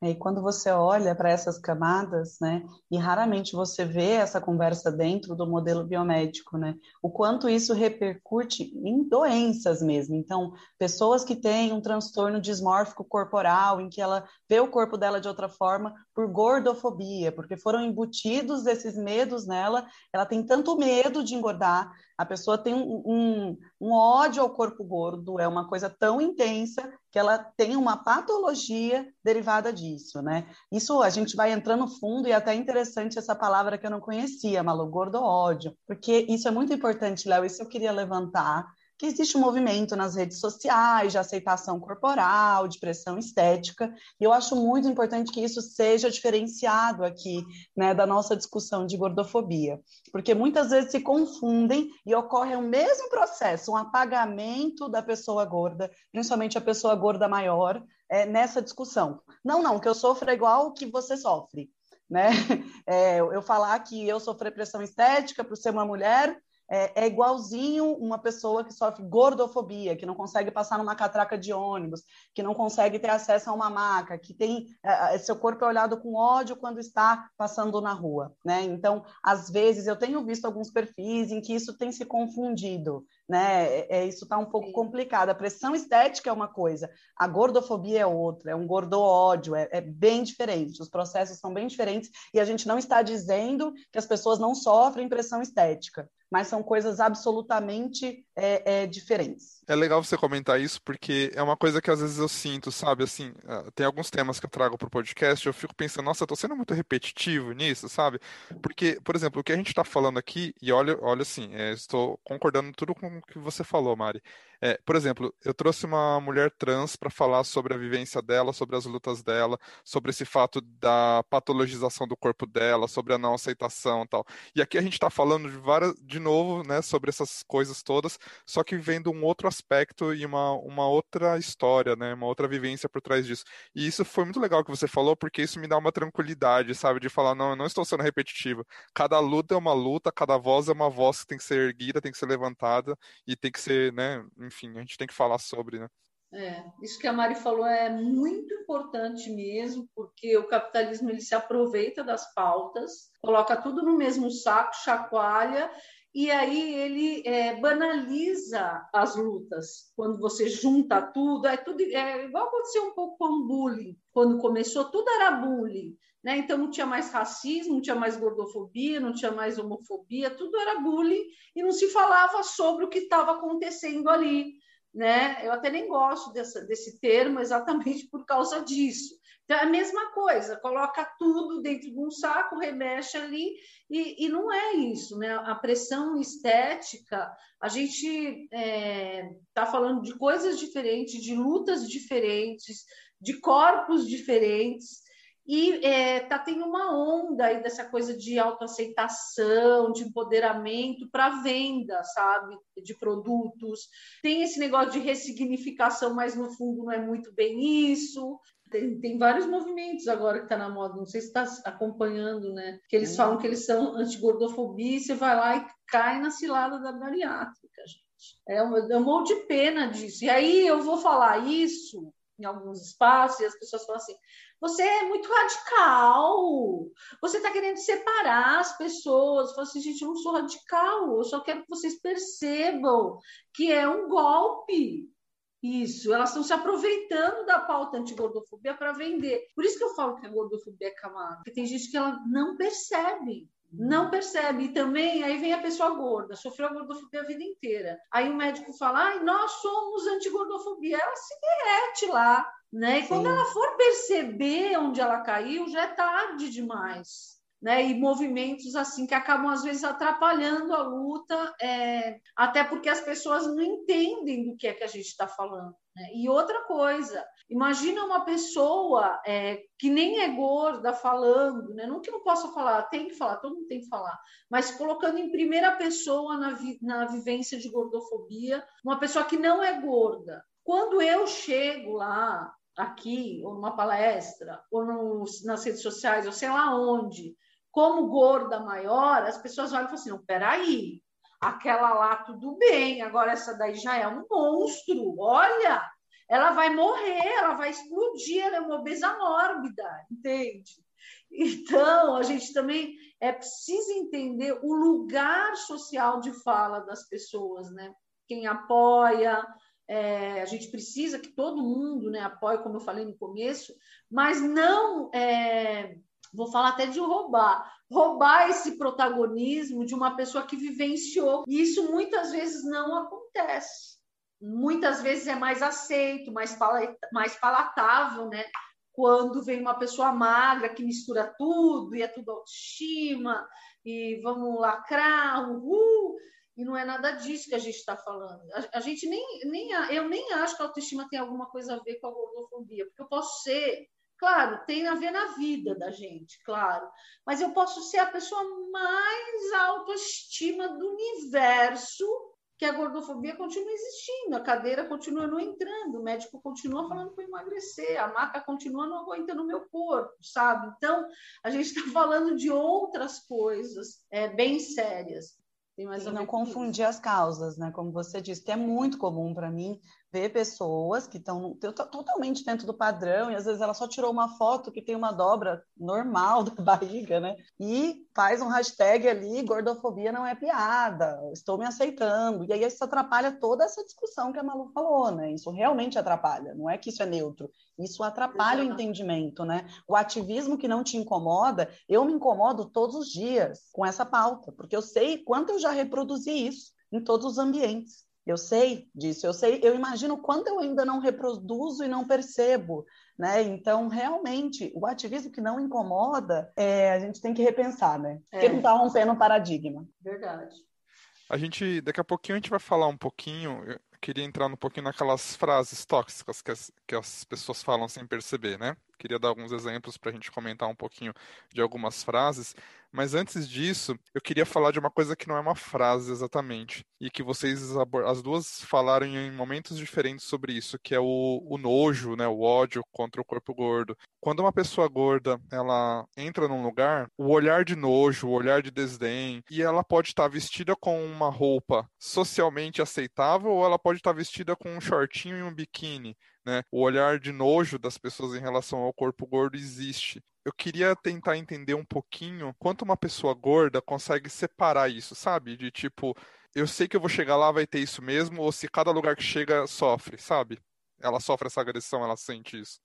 E quando você olha para essas camadas, né, e raramente você vê essa conversa dentro do modelo biomédico, né, o quanto isso repercute em doenças mesmo. Então, pessoas que têm um transtorno dismórfico corporal, em que ela vê o corpo dela de outra forma, por gordofobia, porque foram embutidos esses medos nela, ela tem tanto medo de engordar, a pessoa tem um, um, um, ódio ao corpo gordo, é uma coisa tão intensa que ela tem uma patologia derivada disso, né? Isso a gente vai entrando fundo e é até interessante essa palavra que eu não conhecia, Malu, gordo ódio, porque isso é muito importante, Léo, isso eu queria levantar, que existe um movimento nas redes sociais de aceitação corporal, de pressão estética, e eu acho muito importante que isso seja diferenciado aqui, né, da nossa discussão de gordofobia, porque muitas vezes se confundem e ocorre o mesmo processo, um apagamento da pessoa gorda, principalmente a pessoa gorda maior, é, nessa discussão. Não, não, que eu sofro é igual que você sofre, né? É, eu falar que eu sofri pressão estética por ser uma mulher é, é, igualzinho uma pessoa que sofre gordofobia, que não consegue passar numa catraca de ônibus, que não consegue ter acesso a uma maca, que tem é, é, seu corpo é olhado com ódio quando está passando na rua, né? Então, às vezes eu tenho visto alguns perfis em que isso tem se confundido, né? É, é isso está um pouco Sim. complicado. A pressão estética é uma coisa, a gordofobia é outra, é um gordo-ódio, é, é bem diferente. Os processos são bem diferentes e a gente não está dizendo que as pessoas não sofrem pressão estética mas são coisas absolutamente é, é, diferentes.
É legal você comentar isso, porque é uma coisa que às vezes eu sinto, sabe? Assim, ah, tem alguns temas que eu trago para o podcast, eu fico pensando, nossa, eu tô sendo muito repetitivo nisso, sabe? Porque, por exemplo, o que a gente está falando aqui, e olha, olha assim, é, estou concordando tudo com o que você falou, Mari. É, por exemplo, eu trouxe uma mulher trans para falar sobre a vivência dela, sobre as lutas dela, sobre esse fato da patologização do corpo dela, sobre a não aceitação e tal. E aqui a gente está falando de várias, de novo, né, sobre essas coisas todas, só que vendo um outro aspecto e uma, uma outra história, né, uma outra vivência por trás disso. E isso foi muito legal que você falou, porque isso me dá uma tranquilidade, sabe, de falar, não, eu não estou sendo repetitivo. Cada luta é uma luta, cada voz é uma voz que tem que ser erguida, tem que ser levantada e tem que ser, né, enfim, a gente tem que falar sobre, né?
É, isso que a Mari falou é muito importante mesmo, porque o capitalismo ele se aproveita das pautas, coloca tudo no mesmo saco, chacoalha, e aí ele é, banaliza as lutas. Quando você junta tudo, é tudo é igual aconteceu um pouco com o bullying. Quando começou, tudo era bullying. Né? Então não tinha mais racismo, não tinha mais gordofobia, não tinha mais homofobia, tudo era bullying e não se falava sobre o que estava acontecendo ali. Né? Eu até nem gosto dessa, desse termo exatamente por causa disso. Então é a mesma coisa, coloca tudo dentro de um saco, remexe ali, e, e não é isso, né? A pressão estética, a gente está é, tá falando de coisas diferentes, de lutas diferentes, de corpos diferentes, e é, tá tendo uma onda aí dessa coisa de autoaceitação, de empoderamento para venda, sabe, de produtos. Tem esse negócio de ressignificação, mas no fundo não é muito bem isso. Tem, tem vários movimentos agora que está na moda, não sei se está acompanhando, né? Que eles falam que eles são anti-gordofobia e você vai lá e cai na cilada da bariátrica, gente. É um, é um monte de pena disso. E aí eu vou falar isso em alguns espaços e as pessoas falam assim: você é muito radical, você está querendo separar as pessoas. Eu falo assim, gente, eu não sou radical, eu só quero que vocês percebam que é um golpe. Isso, elas estão se aproveitando da pauta anti-gordofobia para vender. Por isso que eu falo que a gordofobia é camada, porque tem gente que ela não percebe não percebe. E também, aí vem a pessoa gorda, sofreu gordofobia a vida inteira. Aí o médico fala, ai, nós somos anti-gordofobia. Ela se derrete lá, né? E Sim. quando ela for perceber onde ela caiu, já é tarde demais. Né, e movimentos assim que acabam às vezes atrapalhando a luta, é, até porque as pessoas não entendem do que é que a gente está falando. Né? E outra coisa, imagina uma pessoa é, que nem é gorda falando, né? não que não possa falar, tem que falar, todo mundo tem que falar, mas colocando em primeira pessoa na, vi, na vivência de gordofobia, uma pessoa que não é gorda. Quando eu chego lá, aqui, ou numa palestra, ou no, nas redes sociais, ou sei lá onde, como gorda maior, as pessoas olham e falam assim: não, peraí, aquela lá tudo bem, agora essa daí já é um monstro, olha, ela vai morrer, ela vai explodir, ela é uma obesa mórbida, entende? Então, a gente também é preciso entender o lugar social de fala das pessoas, né? Quem apoia, é, a gente precisa que todo mundo né, apoie, como eu falei no começo, mas não é, vou falar até de roubar, roubar esse protagonismo de uma pessoa que vivenciou. E isso muitas vezes não acontece. Muitas vezes é mais aceito, mais, mais palatável, né? Quando vem uma pessoa magra que mistura tudo e é tudo autoestima e vamos lacrar, uhul, e não é nada disso que a gente está falando. A, a, gente nem, nem, eu nem acho que a autoestima tem alguma coisa a ver com a gordofobia, porque eu posso ser Claro, tem a ver na vida da gente, claro. Mas eu posso ser a pessoa mais autoestima do universo que a gordofobia continua existindo, a cadeira continua não entrando, o médico continua falando para emagrecer, a maca continua não aguentando o meu corpo, sabe? Então, a gente está falando de outras coisas é, bem sérias.
Tem mais e não confundir as causas, né? Como você disse, que é muito comum para mim ver pessoas que estão totalmente dentro do padrão e às vezes ela só tirou uma foto que tem uma dobra normal da barriga, né? E faz um hashtag ali, gordofobia não é piada, estou me aceitando. E aí isso atrapalha toda essa discussão que a Malu falou, né? Isso realmente atrapalha, não é que isso é neutro, isso atrapalha Exato. o entendimento, né? O ativismo que não te incomoda, eu me incomodo todos os dias com essa pauta, porque eu sei quanto eu já reproduzi isso em todos os ambientes. Eu sei disso, eu sei, eu imagino quanto eu ainda não reproduzo e não percebo, né? Então, realmente, o ativismo que não incomoda, é, a gente tem que repensar, né? Porque é. não está rompendo o paradigma.
Verdade.
A gente, daqui a pouquinho, a gente vai falar um pouquinho, eu queria entrar um pouquinho naquelas frases tóxicas que as, que as pessoas falam sem perceber, né? Queria dar alguns exemplos para a gente comentar um pouquinho de algumas frases. Mas antes disso, eu queria falar de uma coisa que não é uma frase exatamente, e que vocês, as duas, falaram em momentos diferentes sobre isso, que é o, o nojo, né, o ódio contra o corpo gordo. Quando uma pessoa gorda, ela entra num lugar, o olhar de nojo, o olhar de desdém, e ela pode estar vestida com uma roupa socialmente aceitável, ou ela pode estar vestida com um shortinho e um biquíni, né? O olhar de nojo das pessoas em relação ao corpo gordo existe. Eu queria tentar entender um pouquinho quanto uma pessoa gorda consegue separar isso, sabe? De tipo, eu sei que eu vou chegar lá, vai ter isso mesmo, ou se cada lugar que chega sofre, sabe? Ela sofre essa agressão, ela sente isso.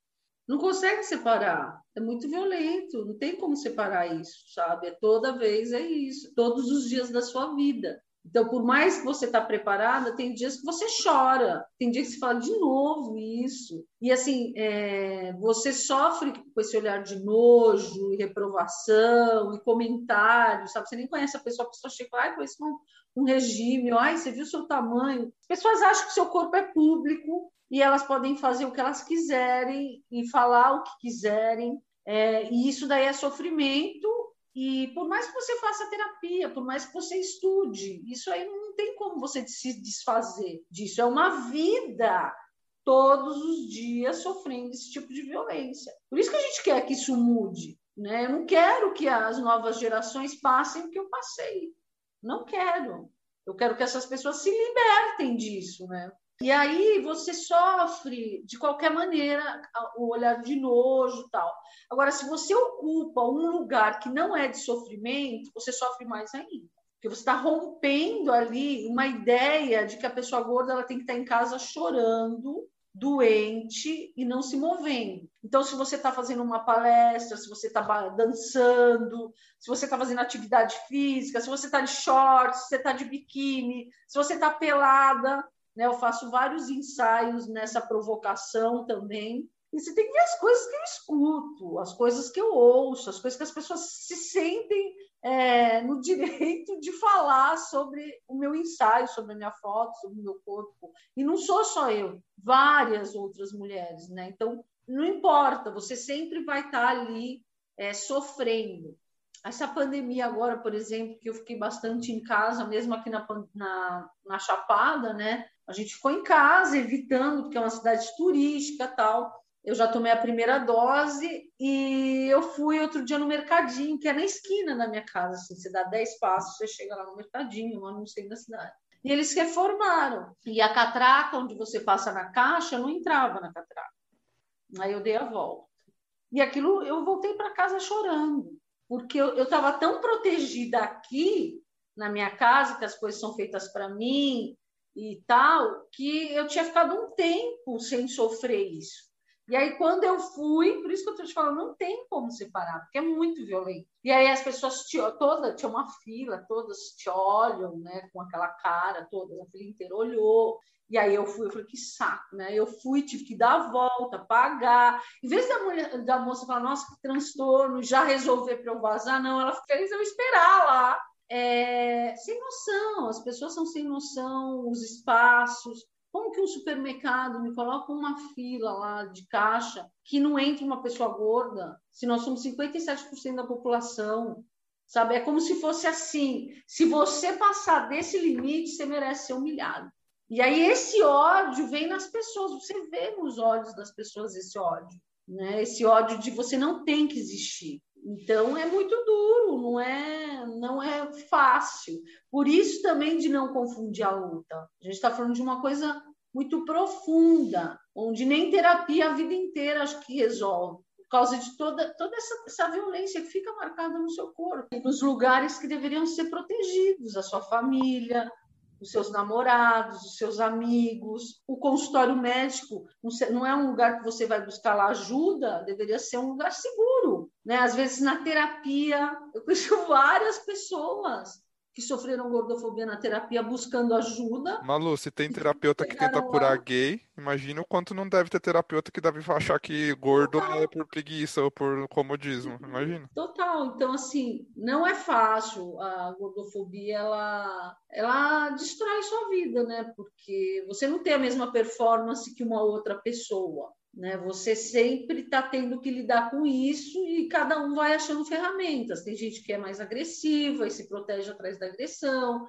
Não consegue separar. É muito violento, não tem como separar isso, sabe? É toda vez é isso, todos os dias da sua vida. Então, por mais que você está preparada, tem dias que você chora, tem dias que você fala de novo isso. E assim, é, você sofre com esse olhar de nojo e reprovação e comentários, sabe? Você nem conhece a pessoa, a pessoa chega lá, conhece um, um regime, ai, você viu o seu tamanho. As pessoas acham que seu corpo é público e elas podem fazer o que elas quiserem e falar o que quiserem. É, e isso daí é sofrimento e por mais que você faça terapia, por mais que você estude, isso aí não tem como você se desfazer disso. É uma vida todos os dias sofrendo esse tipo de violência. Por isso que a gente quer que isso mude. Né? Eu não quero que as novas gerações passem o que eu passei. Não quero. Eu quero que essas pessoas se libertem disso, né? E aí você sofre de qualquer maneira o olhar de nojo tal. Agora, se você ocupa um lugar que não é de sofrimento, você sofre mais ainda. Porque você está rompendo ali uma ideia de que a pessoa gorda ela tem que estar em casa chorando, doente e não se movendo. Então, se você está fazendo uma palestra, se você está dançando, se você está fazendo atividade física, se você está de shorts, se você está de biquíni, se você está pelada, né? Eu faço vários ensaios nessa provocação também. E você tem que ver as coisas que eu escuto, as coisas que eu ouço, as coisas que as pessoas se sentem é, no direito de falar sobre o meu ensaio, sobre a minha foto, sobre o meu corpo. E não sou só eu, várias outras mulheres, né? Então, não importa, você sempre vai estar ali é, sofrendo. Essa pandemia agora, por exemplo, que eu fiquei bastante em casa, mesmo aqui na, na, na Chapada, né? A gente ficou em casa, evitando, porque é uma cidade turística tal. Eu já tomei a primeira dose e eu fui outro dia no mercadinho, que é na esquina da minha casa. Assim, você dá 10 passos, você chega lá no mercadinho, lá no centro da cidade. E eles reformaram. E a catraca, onde você passa na caixa, não entrava na catraca. Aí eu dei a volta. E aquilo, eu voltei para casa chorando, porque eu estava tão protegida aqui, na minha casa, que as coisas são feitas para mim, e tal, que eu tinha ficado um tempo sem sofrer isso. E aí, quando eu fui, por isso que eu estou te falando, não tem como separar, porque é muito violento. E aí as pessoas te, toda, tinha uma fila, todas te olham, né, com aquela cara toda, a fila inteira olhou. E aí eu fui, eu falei, que saco, né? Eu fui, tive que dar a volta, pagar. Em vez da, mulher, da moça falar, nossa, que transtorno, já resolver para eu vazar, não, ela fez eu esperar lá é, sem noção, as pessoas são sem noção, os espaços. Como que um supermercado me coloca uma fila lá de caixa que não entra uma pessoa gorda, se nós somos 57% da população? Sabe? É como se fosse assim: se você passar desse limite, você merece ser humilhado. E aí esse ódio vem nas pessoas, você vê nos olhos das pessoas esse ódio, né? Esse ódio de você não tem que existir. Então é muito duro, não é, não é fácil. Por isso também de não confundir a luta. A gente está falando de uma coisa muito profunda, onde nem terapia a vida inteira acho que resolve, por causa de toda, toda essa, essa violência que fica marcada no seu corpo, nos lugares que deveriam ser protegidos, a sua família, os seus namorados, os seus amigos. O consultório médico não é um lugar que você vai buscar lá ajuda, deveria ser um lugar seguro. Né? Às vezes, na terapia, eu conheço várias pessoas que sofreram gordofobia na terapia buscando ajuda.
Malu, se tem terapeuta que tenta curar gay, imagina o quanto não deve ter terapeuta que deve achar que gordo Total. é por preguiça ou por comodismo, imagina.
Total, então assim, não é fácil a gordofobia, ela, ela destrói sua vida, né? Porque você não tem a mesma performance que uma outra pessoa. Né? Você sempre está tendo que lidar com isso e cada um vai achando ferramentas. Tem gente que é mais agressiva e se protege atrás da agressão,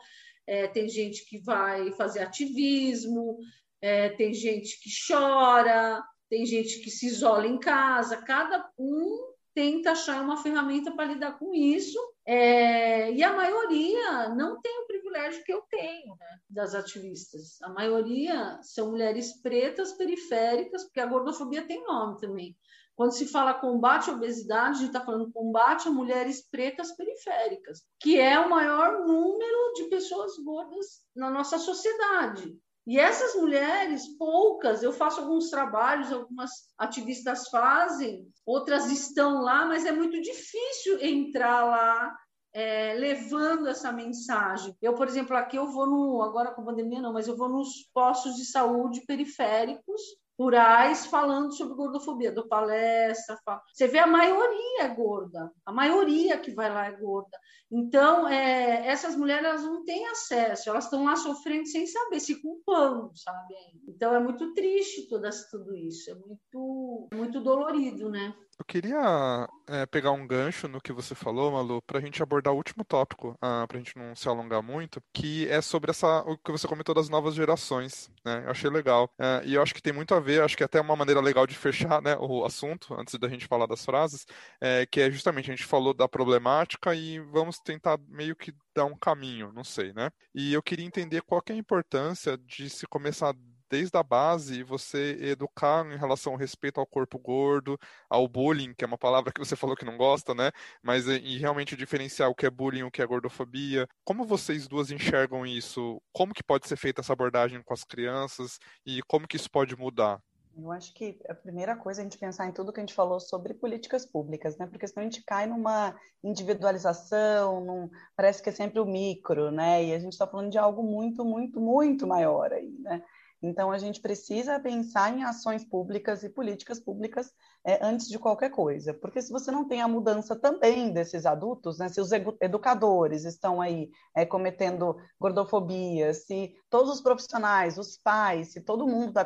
é, tem gente que vai fazer ativismo, é, tem gente que chora, tem gente que se isola em casa. Cada um tenta achar uma ferramenta para lidar com isso, é, e a maioria não tem privilégio que eu tenho né, das ativistas. A maioria são mulheres pretas, periféricas, porque a gordofobia tem nome também. Quando se fala combate à obesidade, a gente está falando combate a mulheres pretas periféricas, que é o maior número de pessoas gordas na nossa sociedade. E essas mulheres, poucas, eu faço alguns trabalhos, algumas ativistas fazem, outras estão lá, mas é muito difícil entrar lá é, levando essa mensagem. Eu, por exemplo, aqui eu vou no, agora com pandemia não, mas eu vou nos postos de saúde periféricos rurais falando sobre gordofobia, do palestra. Fala. Você vê a maioria é gorda, a maioria que vai lá é gorda. Então, é, essas mulheres elas não têm acesso, elas estão lá sofrendo sem saber, se culpando, sabe? Então, é muito triste tudo, tudo isso, é muito, muito dolorido, né?
Eu queria é, pegar um gancho no que você falou, Malu, para a gente abordar o último tópico, uh, para a gente não se alongar muito, que é sobre essa, o que você comentou das novas gerações. Né? Eu achei legal. Uh, e eu acho que tem muito a ver, acho que é até uma maneira legal de fechar né, o assunto, antes da gente falar das frases, é, que é justamente a gente falou da problemática e vamos tentar meio que dar um caminho, não sei, né? E eu queria entender qual é a importância de se começar desde a base, você educar em relação ao respeito ao corpo gordo, ao bullying, que é uma palavra que você falou que não gosta, né? Mas eh, e realmente diferenciar o que é bullying, o que é gordofobia. Como vocês duas enxergam isso? Como que pode ser feita essa abordagem com as crianças e como que isso pode mudar?
Eu acho que a primeira coisa é a gente pensar em tudo que a gente falou sobre políticas públicas, né? Porque senão a gente cai numa individualização, num... parece que é sempre o micro, né? E a gente está falando de algo muito, muito, muito maior aí, né? Então, a gente precisa pensar em ações públicas e políticas públicas é, antes de qualquer coisa, porque se você não tem a mudança também desses adultos, né, se os educadores estão aí é, cometendo gordofobia, se todos os profissionais, os pais, se todo mundo está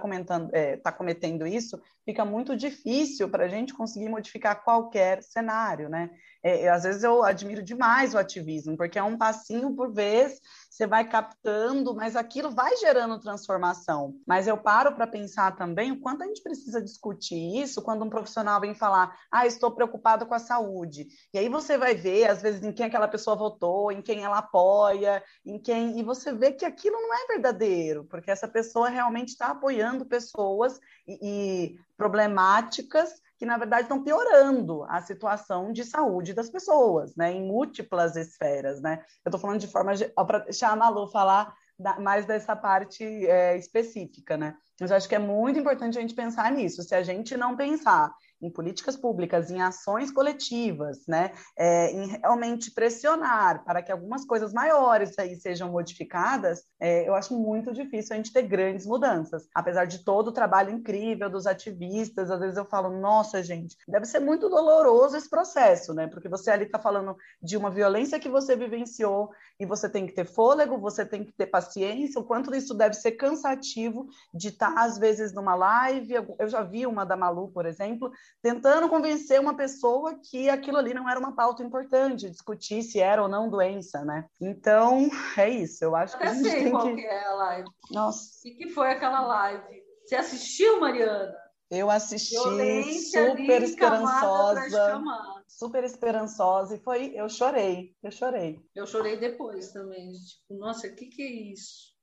é, tá cometendo isso, fica muito difícil para a gente conseguir modificar qualquer cenário, né? É, às vezes eu admiro demais o ativismo, porque é um passinho por vez, você vai captando, mas aquilo vai gerando transformação. Mas eu paro para pensar também o quanto a gente precisa discutir isso quando um profissional vem falar, ah, estou preocupado com a saúde. E aí você vai ver, às vezes, em quem aquela pessoa votou, em quem ela apoia, em quem. E você vê que aquilo não é verdadeiro, porque essa pessoa realmente está apoiando pessoas e, e problemáticas que, na verdade, estão piorando a situação de saúde das pessoas, né, em múltiplas esferas, né. Eu estou falando de forma, para deixar a Malu falar da, mais dessa parte é, específica, né. Mas acho que é muito importante a gente pensar nisso. Se a gente não pensar em políticas públicas, em ações coletivas, né, é, em realmente pressionar para que algumas coisas maiores aí sejam modificadas, é, eu acho muito difícil a gente ter grandes mudanças. Apesar de todo o trabalho incrível dos ativistas, às vezes eu falo, nossa, gente, deve ser muito doloroso esse processo, né? Porque você ali está falando de uma violência que você vivenciou e você tem que ter fôlego, você tem que ter paciência, o quanto isso deve ser cansativo de estar, tá, às vezes, numa live. Eu já vi uma da Malu, por exemplo, tentando convencer uma pessoa que aquilo ali não era uma pauta importante, discutir se era ou não doença, né? Então, é isso. Eu acho que
a gente sei tem qual que... que é a live. Nossa. O que foi aquela live? Você assistiu, Mariana?
Eu assisti, Violência super esperançosa. Super esperançosa e foi, eu chorei, eu chorei.
Eu chorei depois também, tipo, nossa, o que que é isso?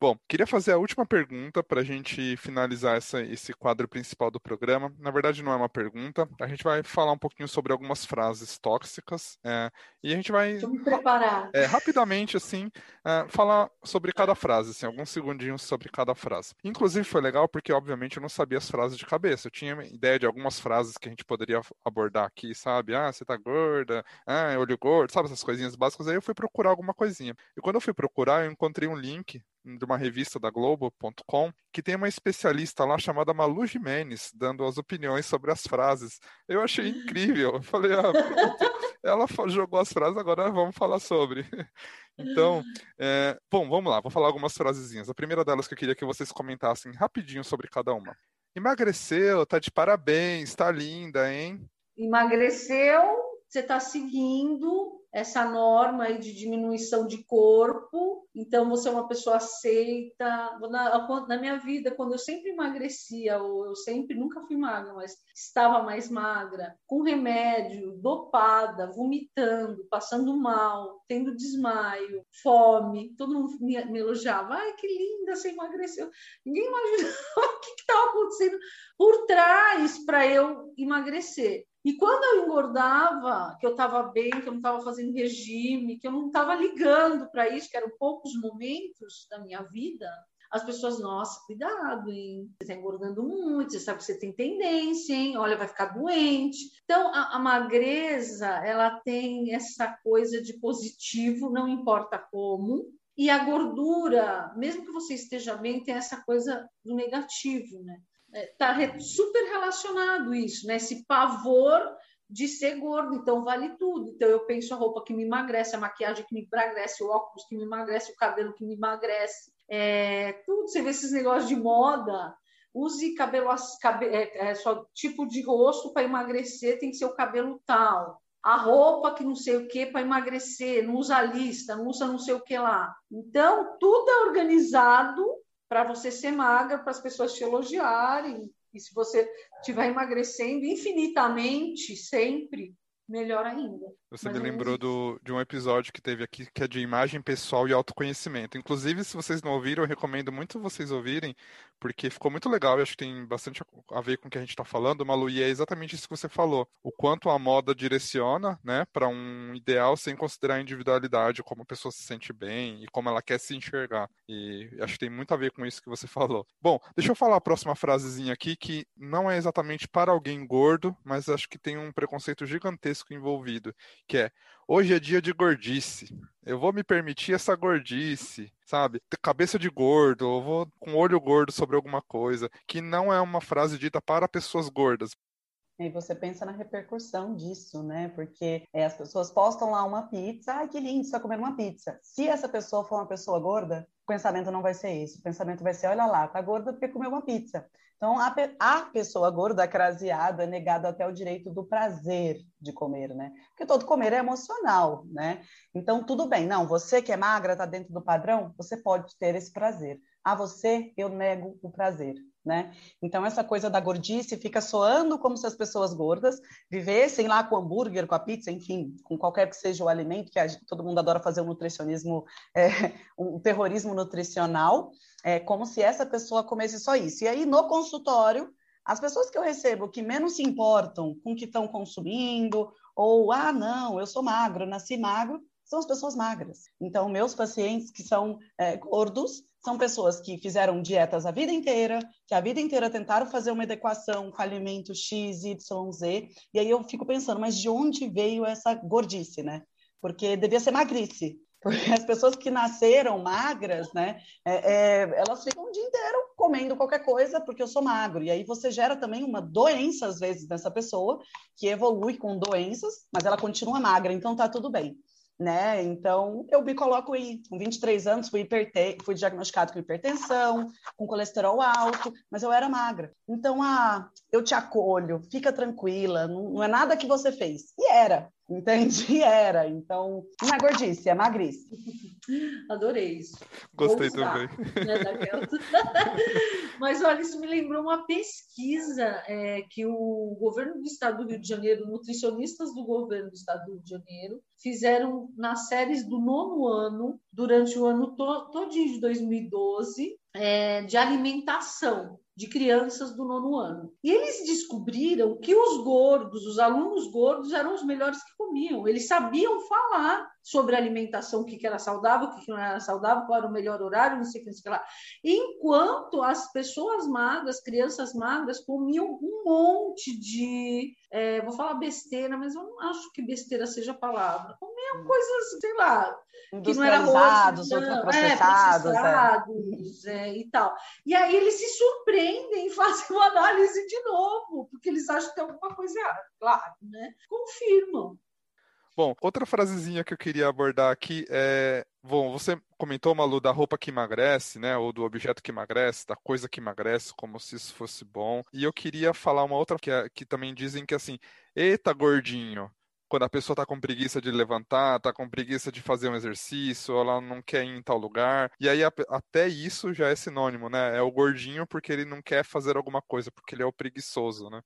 Bom, queria fazer a última pergunta para a gente finalizar essa, esse quadro principal do programa. Na verdade, não é uma pergunta. A gente vai falar um pouquinho sobre algumas frases tóxicas é, e a gente vai. É, rapidamente, assim, é, falar sobre cada frase, assim, alguns segundinhos sobre cada frase. Inclusive, foi legal porque, obviamente, eu não sabia as frases de cabeça. Eu tinha ideia de algumas frases que a gente poderia abordar aqui, sabe? Ah, você tá gorda, ah, olho gordo, sabe? Essas coisinhas básicas. Aí eu fui procurar alguma coisinha. E quando eu fui procurar, eu encontrei um link de uma revista da Globo.com, que tem uma especialista lá chamada Malu Jimenez, dando as opiniões sobre as frases. Eu achei incrível. Eu falei, ah, ela jogou as frases, agora vamos falar sobre. Então, é, bom, vamos lá, vou falar algumas frasezinhas. A primeira delas que eu queria que vocês comentassem rapidinho sobre cada uma. Emagreceu, tá de parabéns, tá linda, hein?
Emagreceu, você está seguindo essa norma aí de diminuição de corpo, então você é uma pessoa aceita. Na, na minha vida, quando eu sempre emagrecia, ou eu sempre, nunca fui magra, mas estava mais magra, com remédio, dopada, vomitando, passando mal, tendo desmaio, fome, todo mundo me, me elogiava. Ai, que linda, você emagreceu. Ninguém imaginava o que estava acontecendo por trás para eu emagrecer. E quando eu engordava, que eu estava bem, que eu não estava fazendo regime, que eu não estava ligando para isso, que eram poucos momentos da minha vida, as pessoas, nossa, cuidado, hein? Você está engordando muito, você sabe que você tem tendência, hein? Olha, vai ficar doente. Então, a, a magreza, ela tem essa coisa de positivo, não importa como, e a gordura, mesmo que você esteja bem, tem essa coisa do negativo, né? Está é, super relacionado isso, né? Esse pavor de ser gordo, então vale tudo. Então eu penso a roupa que me emagrece, a maquiagem que me emagrece, o óculos que me emagrece, o cabelo que me emagrece, é, tudo. Você vê esses negócios de moda, use cabelo, cabe, é, é, só tipo de rosto para emagrecer, tem que ser o cabelo tal. A roupa que não sei o que para emagrecer, não usa lista, não usa não sei o que lá. Então, tudo é organizado para você ser magra, para as pessoas te elogiarem. E se você estiver emagrecendo infinitamente, sempre, melhor ainda.
Você Mas me lembrou do, de um episódio que teve aqui que é de imagem pessoal e autoconhecimento. Inclusive, se vocês não ouviram, eu recomendo muito vocês ouvirem, porque ficou muito legal e acho que tem bastante a ver com o que a gente está falando, Malu, e é exatamente isso que você falou. O quanto a moda direciona né, para um ideal sem considerar a individualidade, como a pessoa se sente bem e como ela quer se enxergar. E acho que tem muito a ver com isso que você falou. Bom, deixa eu falar a próxima frasezinha aqui, que não é exatamente para alguém gordo, mas acho que tem um preconceito gigantesco envolvido que é hoje é dia de gordice. Eu vou me permitir essa gordice, sabe? Cabeça de gordo, eu vou com olho gordo sobre alguma coisa, que não é uma frase dita para pessoas gordas.
E você pensa na repercussão disso, né? Porque é, as pessoas postam lá uma pizza, ai que lindo, está comendo uma pizza. Se essa pessoa for uma pessoa gorda, o pensamento não vai ser isso. O pensamento vai ser, olha lá, tá gorda porque comeu uma pizza. Então, a, a pessoa gorda, craseada, é negada até o direito do prazer de comer, né? Porque todo comer é emocional, né? Então, tudo bem. Não, você que é magra, tá dentro do padrão, você pode ter esse prazer. A você, eu nego o prazer né? Então, essa coisa da gordice fica soando como se as pessoas gordas vivessem lá com hambúrguer, com a pizza, enfim, com qualquer que seja o alimento, que a, todo mundo adora fazer um nutricionismo, é, um terrorismo nutricional, é, como se essa pessoa comesse só isso. E aí, no consultório, as pessoas que eu recebo que menos se importam com o que estão consumindo, ou, ah, não, eu sou magro, nasci magro, são as pessoas magras. Então, meus pacientes que são é, gordos são pessoas que fizeram dietas a vida inteira, que a vida inteira tentaram fazer uma adequação com alimento X, Y, Z, e aí eu fico pensando, mas de onde veio essa gordice, né? Porque devia ser magrice, porque as pessoas que nasceram magras, né, é, é, elas ficam o dia inteiro comendo qualquer coisa porque eu sou magro. E aí você gera também uma doença, às vezes, nessa pessoa, que evolui com doenças, mas ela continua magra, então tá tudo bem né? Então, eu me coloco aí, com 23 anos, fui, hiperte... fui diagnosticado com hipertensão, com colesterol alto, mas eu era magra. Então, ah, eu te acolho, fica tranquila, não, não é nada que você fez. E era, entende? E era. Então, não é gordice, é magrice.
Adorei isso.
Gostei também. Né,
Mas olha, isso me lembrou uma pesquisa é, que o governo do estado do Rio de Janeiro, nutricionistas do governo do estado do Rio de Janeiro, fizeram nas séries do nono ano, durante o ano to todinho de 2012, é, de alimentação de crianças do nono ano. E eles descobriram que os gordos, os alunos gordos, eram os melhores que comiam. Eles sabiam falar sobre alimentação, o que era saudável, o que não era saudável, qual era o melhor horário, não sei o que, não sei o que lá. Enquanto as pessoas magras, crianças magras, comiam um monte de. É, vou falar besteira, mas eu não acho que besteira seja a palavra. Comiam coisas, sei lá, que não era arroz, não, ultraprocessados, é, processados. É, e tal. E aí eles se surpreendem e fazem uma análise de novo, porque eles acham que tem alguma coisa errada. Claro, né? Confirmam.
Bom, outra frasezinha que eu queria abordar aqui é. Bom, você comentou, Malu, da roupa que emagrece, né? Ou do objeto que emagrece, da coisa que emagrece, como se isso fosse bom. E eu queria falar uma outra que, é, que também dizem que assim, eita, gordinho. Quando a pessoa tá com preguiça de levantar, tá com preguiça de fazer um exercício, ela não quer ir em tal lugar. E aí até isso já é sinônimo, né? É o gordinho porque ele não quer fazer alguma coisa, porque ele é o preguiçoso, né?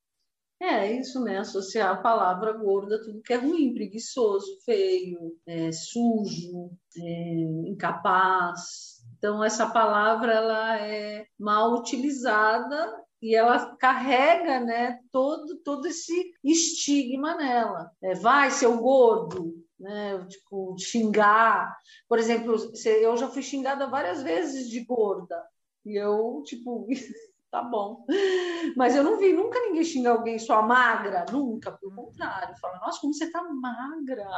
É isso, né? Associar a palavra gorda tudo que é ruim, preguiçoso, feio, é, sujo, é, incapaz. Então essa palavra ela é mal utilizada e ela carrega, né? Todo todo esse estigma nela. É, vai seu gordo, né? Tipo xingar. Por exemplo, eu já fui xingada várias vezes de gorda E eu, tipo, tá bom. Mas eu não vi nunca ninguém xingar alguém só magra, nunca, pelo contrário. Fala, nossa, como você tá magra,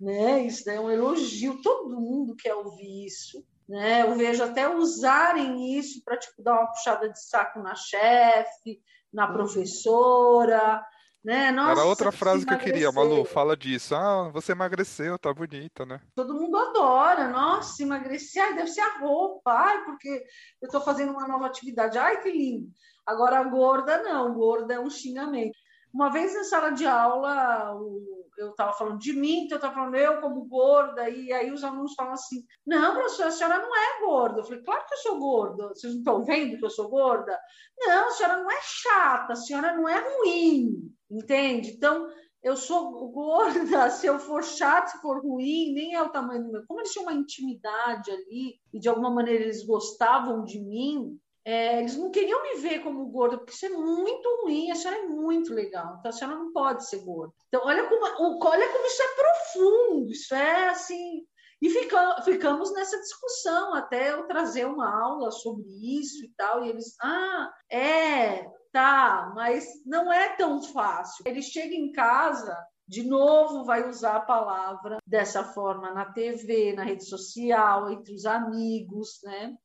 né? Isso é um elogio, todo mundo quer ouvir isso. Né? Eu vejo até usarem isso para tipo, dar uma puxada de saco na chefe, na uhum. professora, né?
Nossa, Era outra frase que eu queria, Malu, fala disso. Ah, você emagreceu, tá bonita, né?
Todo mundo adora. Nossa, emagrecer, ai, deve ser a roupa, ai, porque eu estou fazendo uma nova atividade, ai, que lindo. Agora, gorda, não, gorda é um xingamento. Uma vez na sala de aula, eu estava falando de mim, então eu estava falando eu como gorda, e aí os alunos falam assim: Não, professora, a senhora não é gorda. Eu falei: Claro que eu sou gorda. Vocês não estão vendo que eu sou gorda? Não, a senhora não é chata, a senhora não é ruim, entende? Então, eu sou gorda, se eu for chata, se for ruim, nem é o tamanho do meu. Como eles tinham uma intimidade ali, e de alguma maneira eles gostavam de mim, é, eles não queriam me ver como gorda, porque isso é muito ruim, a senhora é muito legal, então a senhora não pode ser gorda. Então, olha como, olha como isso é profundo, isso é assim. E fica, ficamos nessa discussão até eu trazer uma aula sobre isso e tal, e eles, ah, é, tá, mas não é tão fácil. Ele chega em casa, de novo vai usar a palavra dessa forma na TV, na rede social, entre os amigos, né?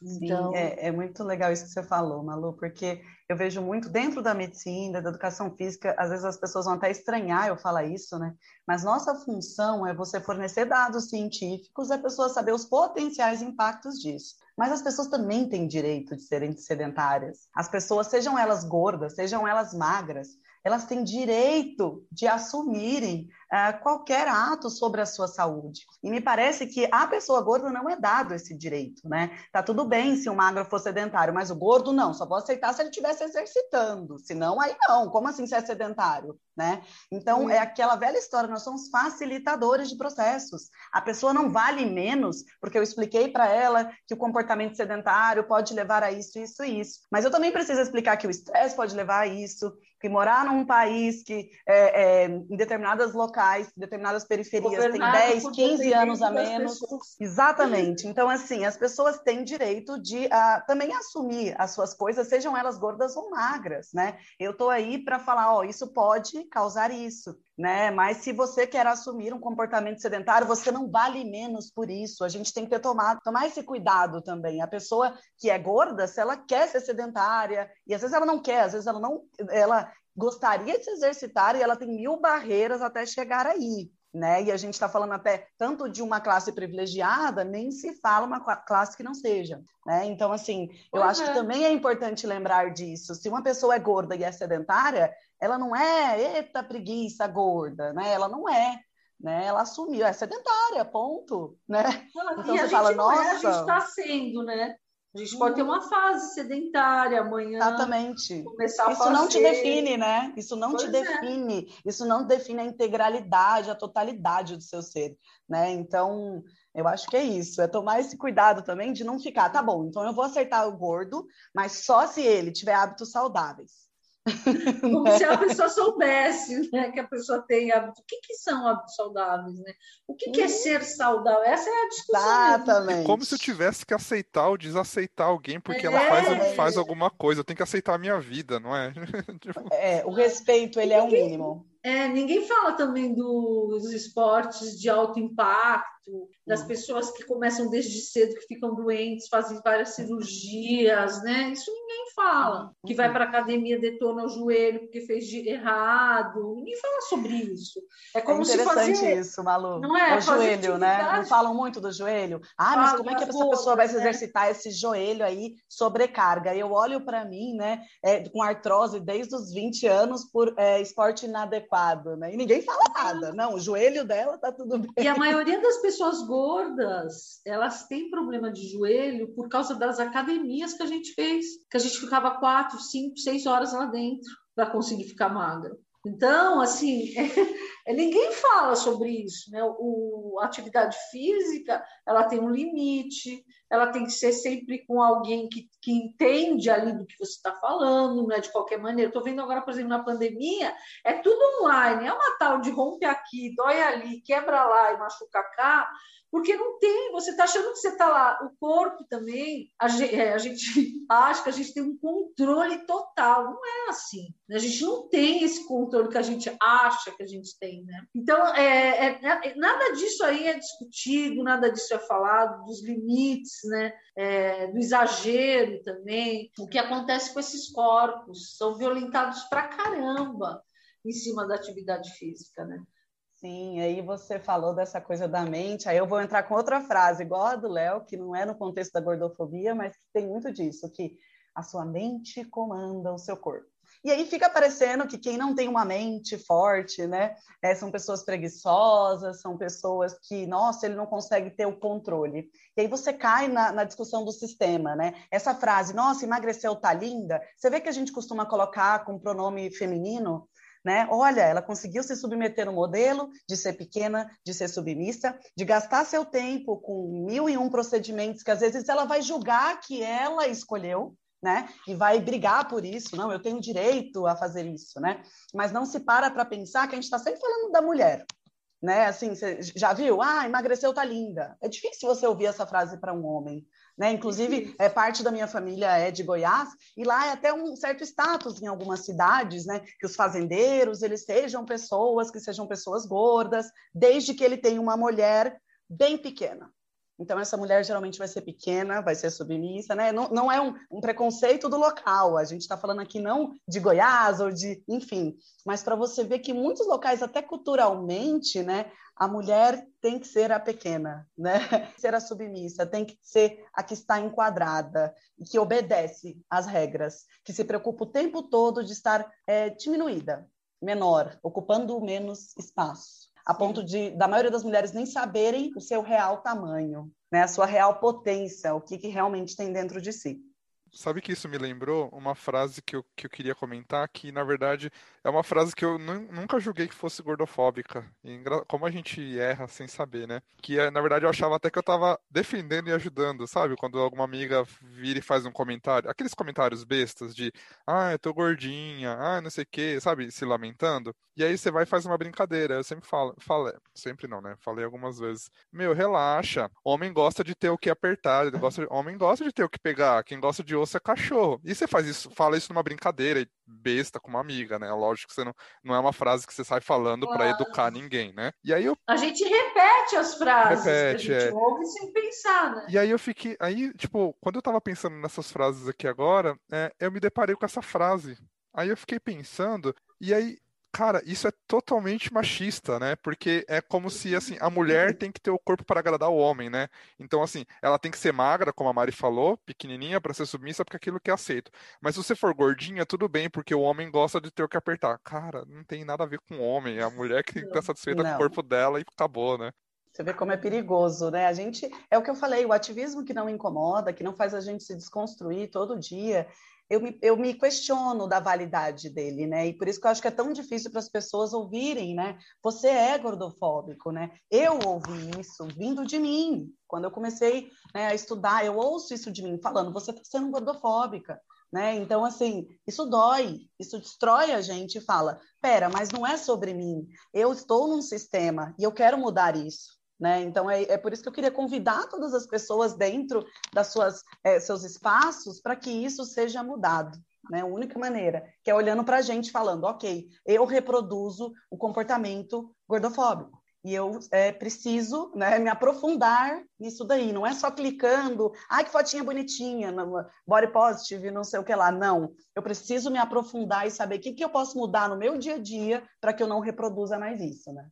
Então... Sim, é, é, muito legal isso que você falou, Malu, porque eu vejo muito dentro da medicina, da educação física, às vezes as pessoas vão até estranhar eu falar isso, né? Mas nossa função é você fornecer dados científicos, a pessoa saber os potenciais impactos disso. Mas as pessoas também têm direito de serem sedentárias. As pessoas, sejam elas gordas, sejam elas magras, elas têm direito de assumirem uh, qualquer ato sobre a sua saúde. E me parece que a pessoa gorda não é dado esse direito, né? Tá tudo bem se o magro for sedentário, mas o gordo não, só vou aceitar se ele estivesse exercitando, senão aí não, como assim se é sedentário? Né? Então, uhum. é aquela velha história, nós somos facilitadores de processos. A pessoa não vale menos porque eu expliquei para ela que o comportamento sedentário pode levar a isso, isso e isso. Mas eu também preciso explicar que o estresse pode levar a isso, que morar num país que, é, é, em determinadas locais, em determinadas periferias, tem 10, 15 anos a menos. Exatamente. Então, assim, as pessoas têm direito de uh, também assumir as suas coisas, sejam elas gordas ou magras, né? Eu estou aí para falar, ó, isso pode causar isso né? Mas se você quer assumir um comportamento sedentário, você não vale menos por isso. A gente tem que ter tomado, tomar esse cuidado também. A pessoa que é gorda, se ela quer ser sedentária, e às vezes ela não quer, às vezes ela não, ela gostaria de se exercitar e ela tem mil barreiras até chegar aí. Né? E a gente está falando até tanto de uma classe privilegiada, nem se fala uma classe que não seja. Né? Então, assim, eu uhum. acho que também é importante lembrar disso. Se uma pessoa é gorda e é sedentária, ela não é, eita, preguiça gorda, né? Ela não é. Né? Ela assumiu, é sedentária, ponto, né?
Então e você fala, nossa, é, a gente está sendo, né? A gente pode ter uma fase sedentária amanhã.
Exatamente. Começar Isso não te define, né? Isso não pois te é. define. Isso não define a integralidade, a totalidade do seu ser, né? Então, eu acho que é isso. É tomar esse cuidado também de não ficar, tá bom, então eu vou acertar o gordo, mas só se ele tiver hábitos saudáveis.
Como se a pessoa soubesse né, que a pessoa tem hábitos. O que, que são hábitos saudáveis? Né? O que, que é uhum. ser saudável? Essa é a discussão.
Exatamente. Como se eu tivesse que aceitar ou desaceitar alguém porque é, ela faz, é. faz alguma coisa. Eu tenho que aceitar a minha vida, não é?
Tipo, é, o respeito, ele é o mínimo.
É, ninguém fala também dos esportes de alto impacto, das pessoas que começam desde cedo, que ficam doentes, fazem várias cirurgias, né? Isso ninguém fala. Que vai para a academia, detona o joelho porque fez errado. Ninguém fala sobre isso.
É como é interessante se fazer... isso, Malu. Não é? O joelho, né? Não falam muito do joelho. Ah, mas como é que essa pessoa vai se né? exercitar esse joelho aí, sobrecarga? Eu olho para mim, né, é, com artrose desde os 20 anos por é, esporte inadequado adequado, né? E ninguém fala nada. Não, o joelho dela tá tudo bem.
E a maioria das pessoas gordas, elas têm problema de joelho por causa das academias que a gente fez, que a gente ficava quatro, cinco, seis horas lá dentro para conseguir ficar magra. Então, assim, é, ninguém fala sobre isso, né? O, a atividade física, ela tem um limite, ela tem que ser sempre com alguém que, que entende ali do que você está falando, não é de qualquer maneira. Estou vendo agora, por exemplo, na pandemia, é tudo online, é uma tal de rompe aqui, dói ali, quebra lá e machuca cá, porque não tem, você está achando que você está lá. O corpo também, a gente, é, a gente, acha que a gente tem um controle total. Não é assim. Né? A gente não tem esse controle que a gente acha que a gente tem. Né? Então, é, é, nada disso aí é discutido, nada disso é falado, dos limites, né? É, do exagero também. O que acontece com esses corpos? São violentados pra caramba em cima da atividade física, né?
Sim, aí você falou dessa coisa da mente, aí eu vou entrar com outra frase, igual a do Léo, que não é no contexto da gordofobia, mas que tem muito disso, que a sua mente comanda o seu corpo. E aí fica parecendo que quem não tem uma mente forte, né, é, são pessoas preguiçosas, são pessoas que, nossa, ele não consegue ter o controle. E aí você cai na, na discussão do sistema, né? Essa frase, nossa, emagreceu, tá linda. Você vê que a gente costuma colocar com pronome feminino, né? Olha, ela conseguiu se submeter no modelo de ser pequena, de ser submissa, de gastar seu tempo com mil e um procedimentos que às vezes ela vai julgar que ela escolheu, né? E vai brigar por isso, não, eu tenho direito a fazer isso, né? Mas não se para para pensar que a gente está sempre falando da mulher, né? Assim, você já viu? Ah, emagreceu, tá linda. É difícil você ouvir essa frase para um homem, né? Inclusive, é, parte da minha família é de Goiás, e lá é até um certo status em algumas cidades, né? que os fazendeiros eles sejam pessoas que sejam pessoas gordas, desde que ele tenha uma mulher bem pequena. Então, essa mulher geralmente vai ser pequena, vai ser submissa, né? Não, não é um, um preconceito do local. A gente está falando aqui não de Goiás ou de, enfim, mas para você ver que muitos locais, até culturalmente, né, a mulher tem que ser a pequena, né? Ser a submissa, tem que ser a que está enquadrada e que obedece às regras, que se preocupa o tempo todo de estar é, diminuída, menor, ocupando menos espaço a ponto de da maioria das mulheres nem saberem o seu real tamanho, né, a sua real potência, o que, que realmente tem dentro de si.
Sabe que isso me lembrou uma frase que eu, que eu queria comentar, que na verdade é uma frase que eu nunca julguei que fosse gordofóbica. E como a gente erra sem saber, né? Que é, na verdade eu achava até que eu tava defendendo e ajudando, sabe? Quando alguma amiga vira e faz um comentário, aqueles comentários bestas de ah, eu tô gordinha, ah, não sei o que, sabe? Se lamentando. E aí você vai e faz uma brincadeira. Eu sempre falo, falo, sempre não, né? Falei algumas vezes. Meu, relaxa. Homem gosta de ter o que apertar, gosta de... homem gosta de ter o que pegar. Quem gosta de osso é cachorro. E você faz isso, fala isso numa brincadeira besta com uma amiga, né? Lógico que você não, não é uma frase que você sai falando claro. para educar ninguém, né? E aí eu
A gente repete as frases repete, que a gente é... ouve sem pensar, né?
E aí eu fiquei, aí, tipo, quando eu tava pensando nessas frases aqui agora, é, eu me deparei com essa frase. Aí eu fiquei pensando, e aí Cara, isso é totalmente machista, né? Porque é como se, assim, a mulher tem que ter o corpo para agradar o homem, né? Então, assim, ela tem que ser magra, como a Mari falou, pequenininha para ser submissa, porque é aquilo que é aceito. Mas se você for gordinha, tudo bem, porque o homem gosta de ter o que apertar. Cara, não tem nada a ver com o homem. É a mulher que tem que estar satisfeita não. com o corpo dela e acabou, né?
Você vê como é perigoso, né? A gente, é o que eu falei, o ativismo que não incomoda, que não faz a gente se desconstruir todo dia, eu me, eu me questiono da validade dele, né? E por isso que eu acho que é tão difícil para as pessoas ouvirem, né? Você é gordofóbico, né? Eu ouvi isso vindo de mim. Quando eu comecei né, a estudar, eu ouço isso de mim, falando, você está sendo gordofóbica. Né? Então, assim, isso dói, isso destrói a gente e fala: pera, mas não é sobre mim. Eu estou num sistema e eu quero mudar isso. Né? Então, é, é por isso que eu queria convidar todas as pessoas dentro das suas é, seus espaços para que isso seja mudado. Né? A única maneira, que é olhando para a gente falando, ok, eu reproduzo o comportamento gordofóbico. E eu é, preciso né, me aprofundar nisso daí. Não é só clicando, ai, que fotinha bonitinha, body positive, não sei o que lá. Não. Eu preciso me aprofundar e saber o que, que eu posso mudar no meu dia a dia para que eu não reproduza mais isso, né?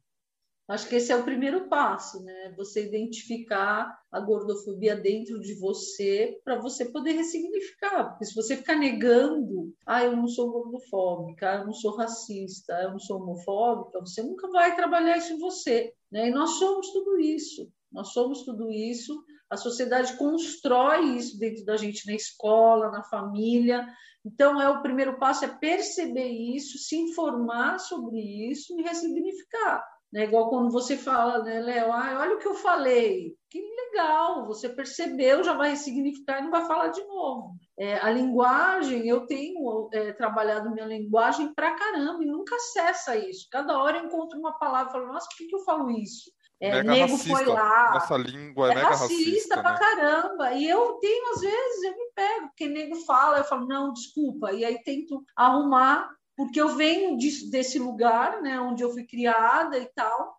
Acho que esse é o primeiro passo, né? Você identificar a gordofobia dentro de você para você poder ressignificar. Porque se você ficar negando, ah, eu não sou gordofóbica, eu não sou racista, eu não sou homofóbica, você nunca vai trabalhar isso em você, né? E nós somos tudo isso. Nós somos tudo isso. A sociedade constrói isso dentro da gente na escola, na família. Então, é o primeiro passo é perceber isso, se informar sobre isso e ressignificar Né? Igual quando você fala, né, Léo, ah, olha o que eu falei. Que legal, você percebeu, já vai ressignificar e não vai falar de novo. É, a linguagem, eu tenho é, trabalhado minha linguagem pra caramba e nunca cessa isso. Cada hora eu encontro uma palavra e falo, nossa, por que, que eu falo isso?
É, nego racista. foi lá. Nossa língua é, é mega racista. racista
pra
né?
caramba. E eu tenho, às vezes, eu me pego, porque nego fala, eu falo, não, desculpa. E aí tento arrumar porque eu venho de, desse lugar, né, onde eu fui criada e tal.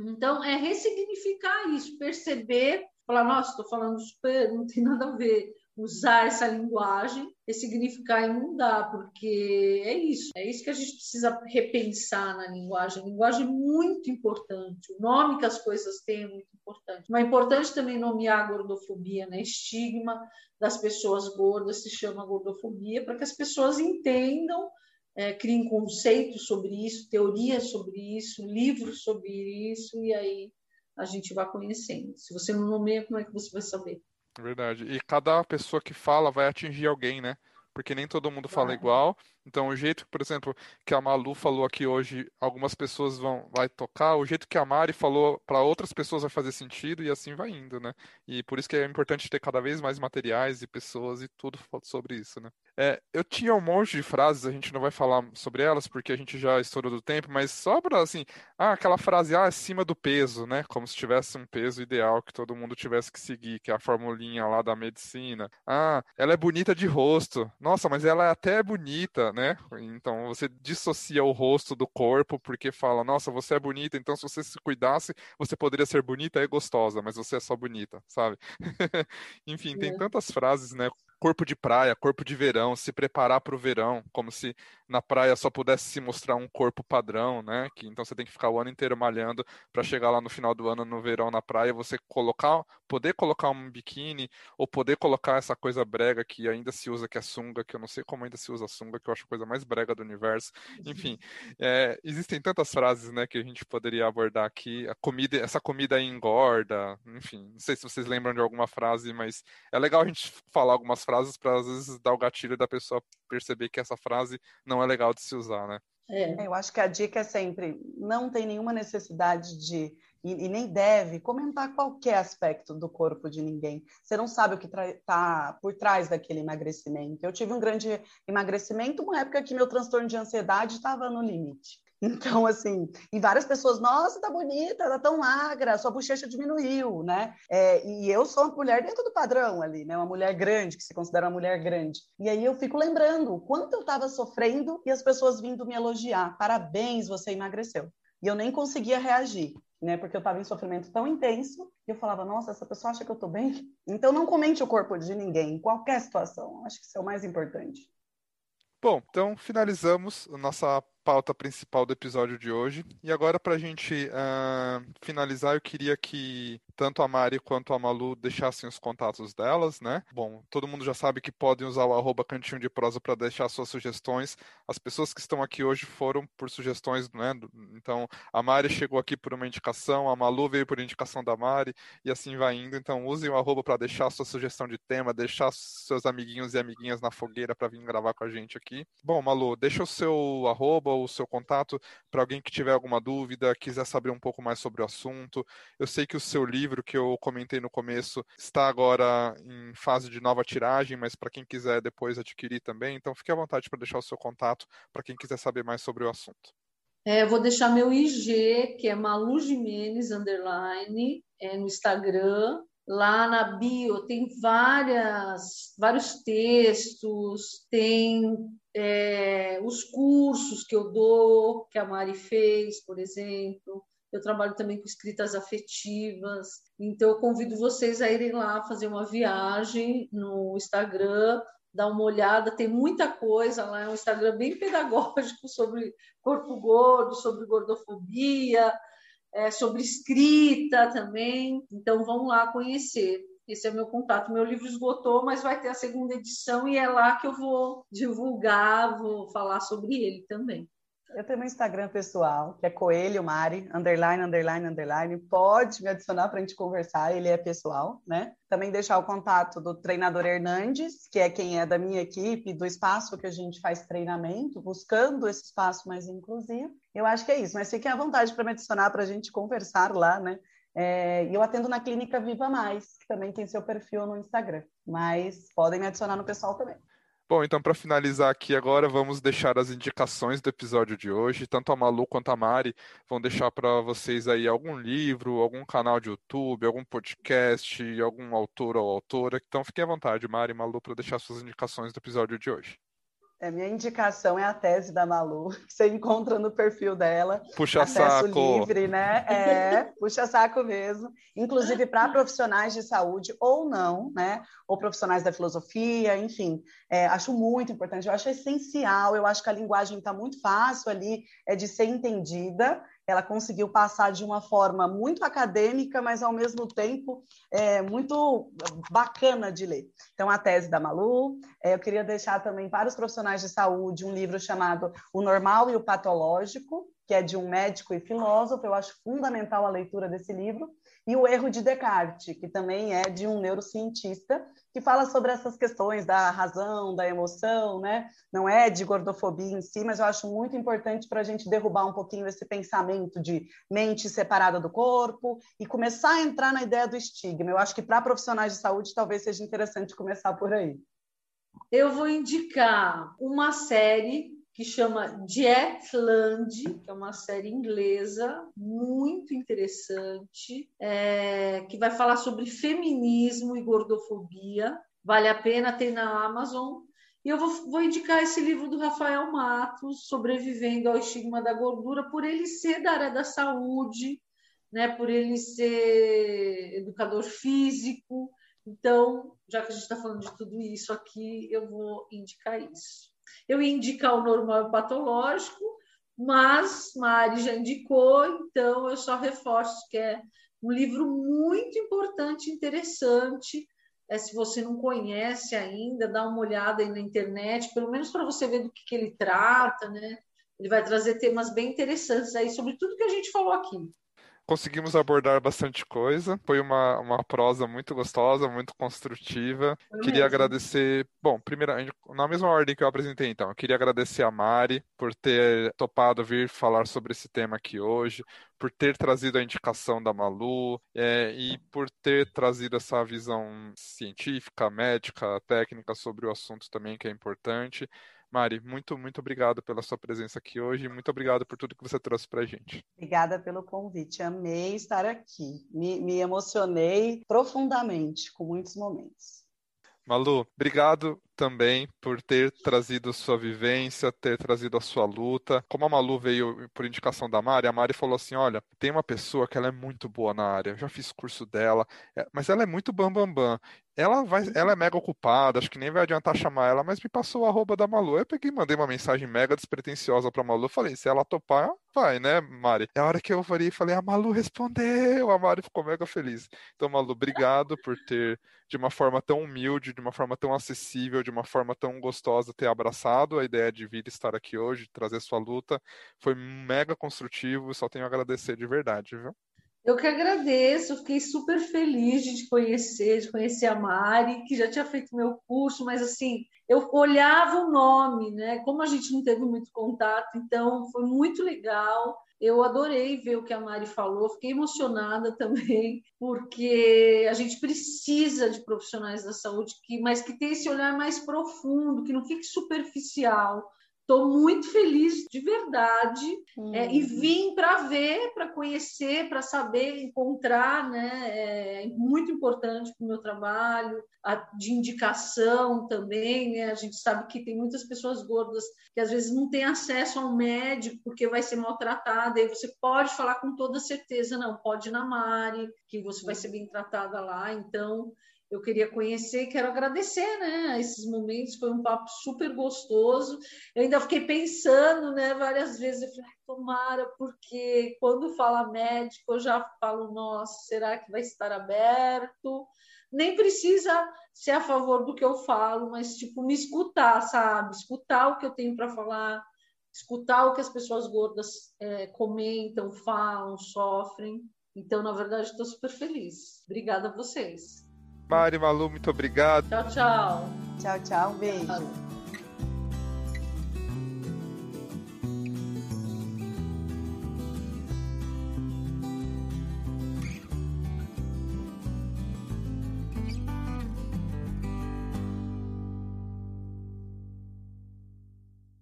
Então, é ressignificar isso, perceber, falar, nossa, estou falando super, não tem nada a ver. Usar essa linguagem, ressignificar e mudar, porque é isso, é isso que a gente precisa repensar na linguagem. A linguagem é muito importante, o nome que as coisas têm é muito importante. Mas é importante também nomear a gordofobia, né? Estigma das pessoas gordas se chama gordofobia, para que as pessoas entendam é, criem conceitos sobre isso, teorias sobre isso, livros sobre isso, e aí a gente vai conhecendo. Se você não nomeia, como é que você vai saber?
Verdade. E cada pessoa que fala vai atingir alguém, né? Porque nem todo mundo fala igual, então, o jeito, por exemplo, que a Malu falou aqui hoje, algumas pessoas vão vai tocar, o jeito que a Mari falou para outras pessoas vai fazer sentido e assim vai indo, né? E por isso que é importante ter cada vez mais materiais e pessoas e tudo sobre isso, né? É, eu tinha um monte de frases, a gente não vai falar sobre elas porque a gente já estourou do tempo, mas só para assim, ah, aquela frase ah, acima do peso, né? Como se tivesse um peso ideal que todo mundo tivesse que seguir, que é a formulinha lá da medicina. Ah, ela é bonita de rosto. Nossa, mas ela é até bonita, né? Então você dissocia o rosto do corpo porque fala, nossa, você é bonita, então se você se cuidasse, você poderia ser bonita e gostosa, mas você é só bonita, sabe? Enfim, tem é. tantas frases, né? Corpo de praia, corpo de verão, se preparar para o verão, como se na praia só pudesse se mostrar um corpo padrão, né? Que então você tem que ficar o ano inteiro malhando para chegar lá no final do ano no verão na praia, você colocar, poder colocar um biquíni ou poder colocar essa coisa brega que ainda se usa que é sunga, que eu não sei como ainda se usa sunga, que eu acho a coisa mais brega do universo. Enfim, é, existem tantas frases, né, que a gente poderia abordar aqui. A comida, essa comida engorda, enfim, não sei se vocês lembram de alguma frase, mas é legal a gente falar algumas frases frases para às vezes dar o gatilho da pessoa perceber que essa frase não é legal de se usar, né?
É. Eu acho que a dica é sempre não tem nenhuma necessidade de e, e, nem deve comentar qualquer aspecto do corpo de ninguém. Você não sabe o que está por trás daquele emagrecimento. Eu tive um grande emagrecimento, uma época que meu transtorno de ansiedade estava no limite. Então, assim, e várias pessoas, nossa, tá bonita, tá tão magra, sua bochecha diminuiu, né? É, e eu sou uma mulher dentro do padrão ali, né? Uma mulher grande, que se considera uma mulher grande. E aí eu fico lembrando o quanto eu estava sofrendo e as pessoas vindo me elogiar. Parabéns, você emagreceu. E eu nem conseguia reagir, né? Porque eu estava em sofrimento tão intenso e eu falava, nossa, essa pessoa acha que eu tô bem? Então não comente o corpo de ninguém, em qualquer situação. Acho que isso é o mais importante.
Bom, então finalizamos a nossa pauta principal do episódio de hoje. E agora, para a gente uh, finalizar, eu queria que tanto a Mari quanto a Malu deixassem os contatos delas, né? Bom, todo mundo já sabe que podem usar o arroba cantinho de prosa para deixar suas sugestões. As pessoas que estão aqui hoje foram por sugestões, né? Então, a Mari chegou aqui por uma indicação, a Malu veio por indicação da Mari, e assim vai indo. Então, usem o arroba para deixar sua sugestão de tema, deixar seus amiguinhos e amiguinhas na fogueira para vir gravar com a gente aqui. Bom, Malu, deixa o seu arroba o seu contato para alguém que tiver alguma dúvida, quiser saber um pouco mais sobre o assunto. Eu sei que o seu livro, que eu comentei no começo, está agora em fase de nova tiragem, mas para quem quiser depois adquirir também, então fique à vontade para deixar o seu contato para quem quiser saber mais sobre o assunto.
É, vou deixar meu IG, que é Malu Jimenez, underline, é no Instagram. Lá na bio tem várias, vários textos, tem é, os cursos que eu dou, que a Mari fez, por exemplo. Eu trabalho também com escritas afetivas. Então, eu convido vocês a irem lá fazer uma viagem no Instagram, dar uma olhada. Tem muita coisa lá. É um Instagram bem pedagógico sobre corpo gordo, sobre gordofobia, é, sobre escrita também. Então, vão lá conhecer. Esse é o meu contato. Meu livro esgotou, mas vai ter a segunda edição e é lá que eu vou divulgar, vou falar sobre ele também.
Eu tenho meu Instagram pessoal, que é Coelho Mari, underline, underline, underline. Pode me adicionar para a gente conversar, ele é pessoal, né? Também deixar o contato do treinador Hernandes, que é quem é da minha equipe, do espaço que a gente faz treinamento, buscando esse espaço mais inclusivo. Eu acho que é isso, mas fiquem à vontade para me adicionar para a gente conversar lá, né? É, eu atendo na Clínica Viva Mais, que também tem seu perfil no Instagram, mas podem me adicionar no pessoal também.
Bom, então para finalizar aqui agora, vamos deixar as indicações do episódio de hoje. Tanto a Malu quanto a Mari vão deixar para vocês aí algum livro, algum canal de YouTube, algum podcast, algum autor ou autora. Então fiquem à vontade, Mari e Malu, para deixar suas indicações do episódio de hoje.
A minha indicação é a tese da Malu, que você encontra no perfil dela.
Puxa
acesso
saco.
livre, né? É, puxa saco mesmo. Inclusive para profissionais de saúde ou não, né? Ou profissionais da filosofia, enfim. É, acho muito importante, eu acho essencial, eu acho que a linguagem está muito fácil ali é de ser entendida ela conseguiu passar de uma forma muito acadêmica, mas ao mesmo tempo é, muito bacana de ler. Então, a tese da Malu, é, eu queria deixar também para os profissionais de saúde um livro chamado O Normal e o Patológico, que é de um médico e filósofo, eu acho fundamental a leitura desse livro, e O Erro de Descartes, que também é de um neurocientista, que fala sobre essas questões da razão, da emoção, né? Não é de gordofobia em si, mas eu acho muito importante para a gente derrubar um pouquinho esse pensamento de mente separada do corpo e começar a entrar na ideia do estigma. Eu acho que para profissionais de saúde talvez seja interessante começar por aí.
Eu vou indicar uma série que chama Jetland, que é uma série inglesa muito interessante, é, que vai falar sobre feminismo e gordofobia. Vale a pena ter na Amazon. E eu vou, vou indicar esse livro do Rafael Matos, Sobrevivendo ao Estigma da Gordura, por ele ser da área da saúde, né, por ele ser educador físico. Então, já que a gente está falando de tudo isso aqui, eu vou indicar isso. Eu ia indicar o normal e patológico, mas Mari já indicou, então eu só reforço que é um livro muito importante, interessante. É, se você não conhece ainda, dá uma olhada aí na internet, pelo menos para você ver do que, que ele trata, né? Ele vai trazer temas bem interessantes aí sobre tudo que a gente falou aqui
conseguimos abordar bastante coisa. Foi uma, uma prosa muito gostosa, muito construtiva. Foi queria mesmo. agradecer. Bom, primeiro, na mesma ordem que eu apresentei, então, eu queria agradecer a Mari por ter topado vir falar sobre esse tema aqui hoje, por ter trazido a indicação da Malu é, e por ter trazido essa visão científica, médica, técnica sobre o assunto também, que é importante. Mari, muito, muito obrigado pela sua presença aqui hoje e muito obrigado por tudo que você trouxe para a gente.
Obrigada pelo convite, amei estar aqui. Me, me emocionei profundamente com muitos momentos.
Malu, obrigado também por ter trazido sua vivência, ter trazido a sua luta. Como a Malu veio por indicação da Mari, a Mari falou assim: olha, tem uma pessoa que ela é muito boa na área, eu já fiz curso dela, é, mas ela é muito bambambam. Bam, bam. Ela, vai, ela é mega ocupada, acho que nem vai adiantar chamar ela, mas me passou o arroba da Malu. Eu peguei mandei uma mensagem mega despretensiosa pra Malu. Falei, se ela topar, vai, né, Mari? É a hora que eu falei, falei, a Malu respondeu. A Mari ficou mega feliz. Então, Malu, obrigado por ter, de uma forma tão humilde, de uma forma tão acessível, de uma forma tão gostosa ter abraçado a ideia de vir estar aqui hoje, trazer sua luta. Foi mega construtivo, só tenho a agradecer de verdade, viu?
Eu que agradeço, fiquei super feliz de te conhecer, de conhecer a Mari, que já tinha feito meu curso, mas assim, eu olhava o nome, né? Como a gente não teve muito contato, então foi muito legal. Eu adorei ver o que a Mari falou, fiquei emocionada também, porque a gente precisa de profissionais da saúde, que, mas que tem esse olhar mais profundo, que não fique superficial. Estou muito feliz de verdade hum. é, e uhum. vim para ver, para conhecer, para saber encontrar, né? É muito importante para o meu trabalho, a, de indicação também, né? A gente sabe que tem muitas pessoas gordas que às vezes não têm acesso ao médico porque vai ser maltratada, e você pode falar com toda certeza, não, pode ir na Mari, que você vai ser bem tratada lá, então eu queria conhecer, quero agradecer, né, esses momentos, foi um papo super gostoso. Eu ainda fiquei pensando, né, várias vezes, eu falei, tomara, porque quando fala médico, eu já falo, nossa, será que vai estar aberto? Nem precisa ser a favor do que eu falo, mas tipo me escutar, sabe? Escutar o que eu tenho para falar, escutar o que as pessoas gordas é, comentam, falam, sofrem. Então, na verdade, estou super feliz. Obrigada a vocês.
Mari, Malu, muito obrigado.
Tchau, tchau.
Tchau, tchau. Um beijo.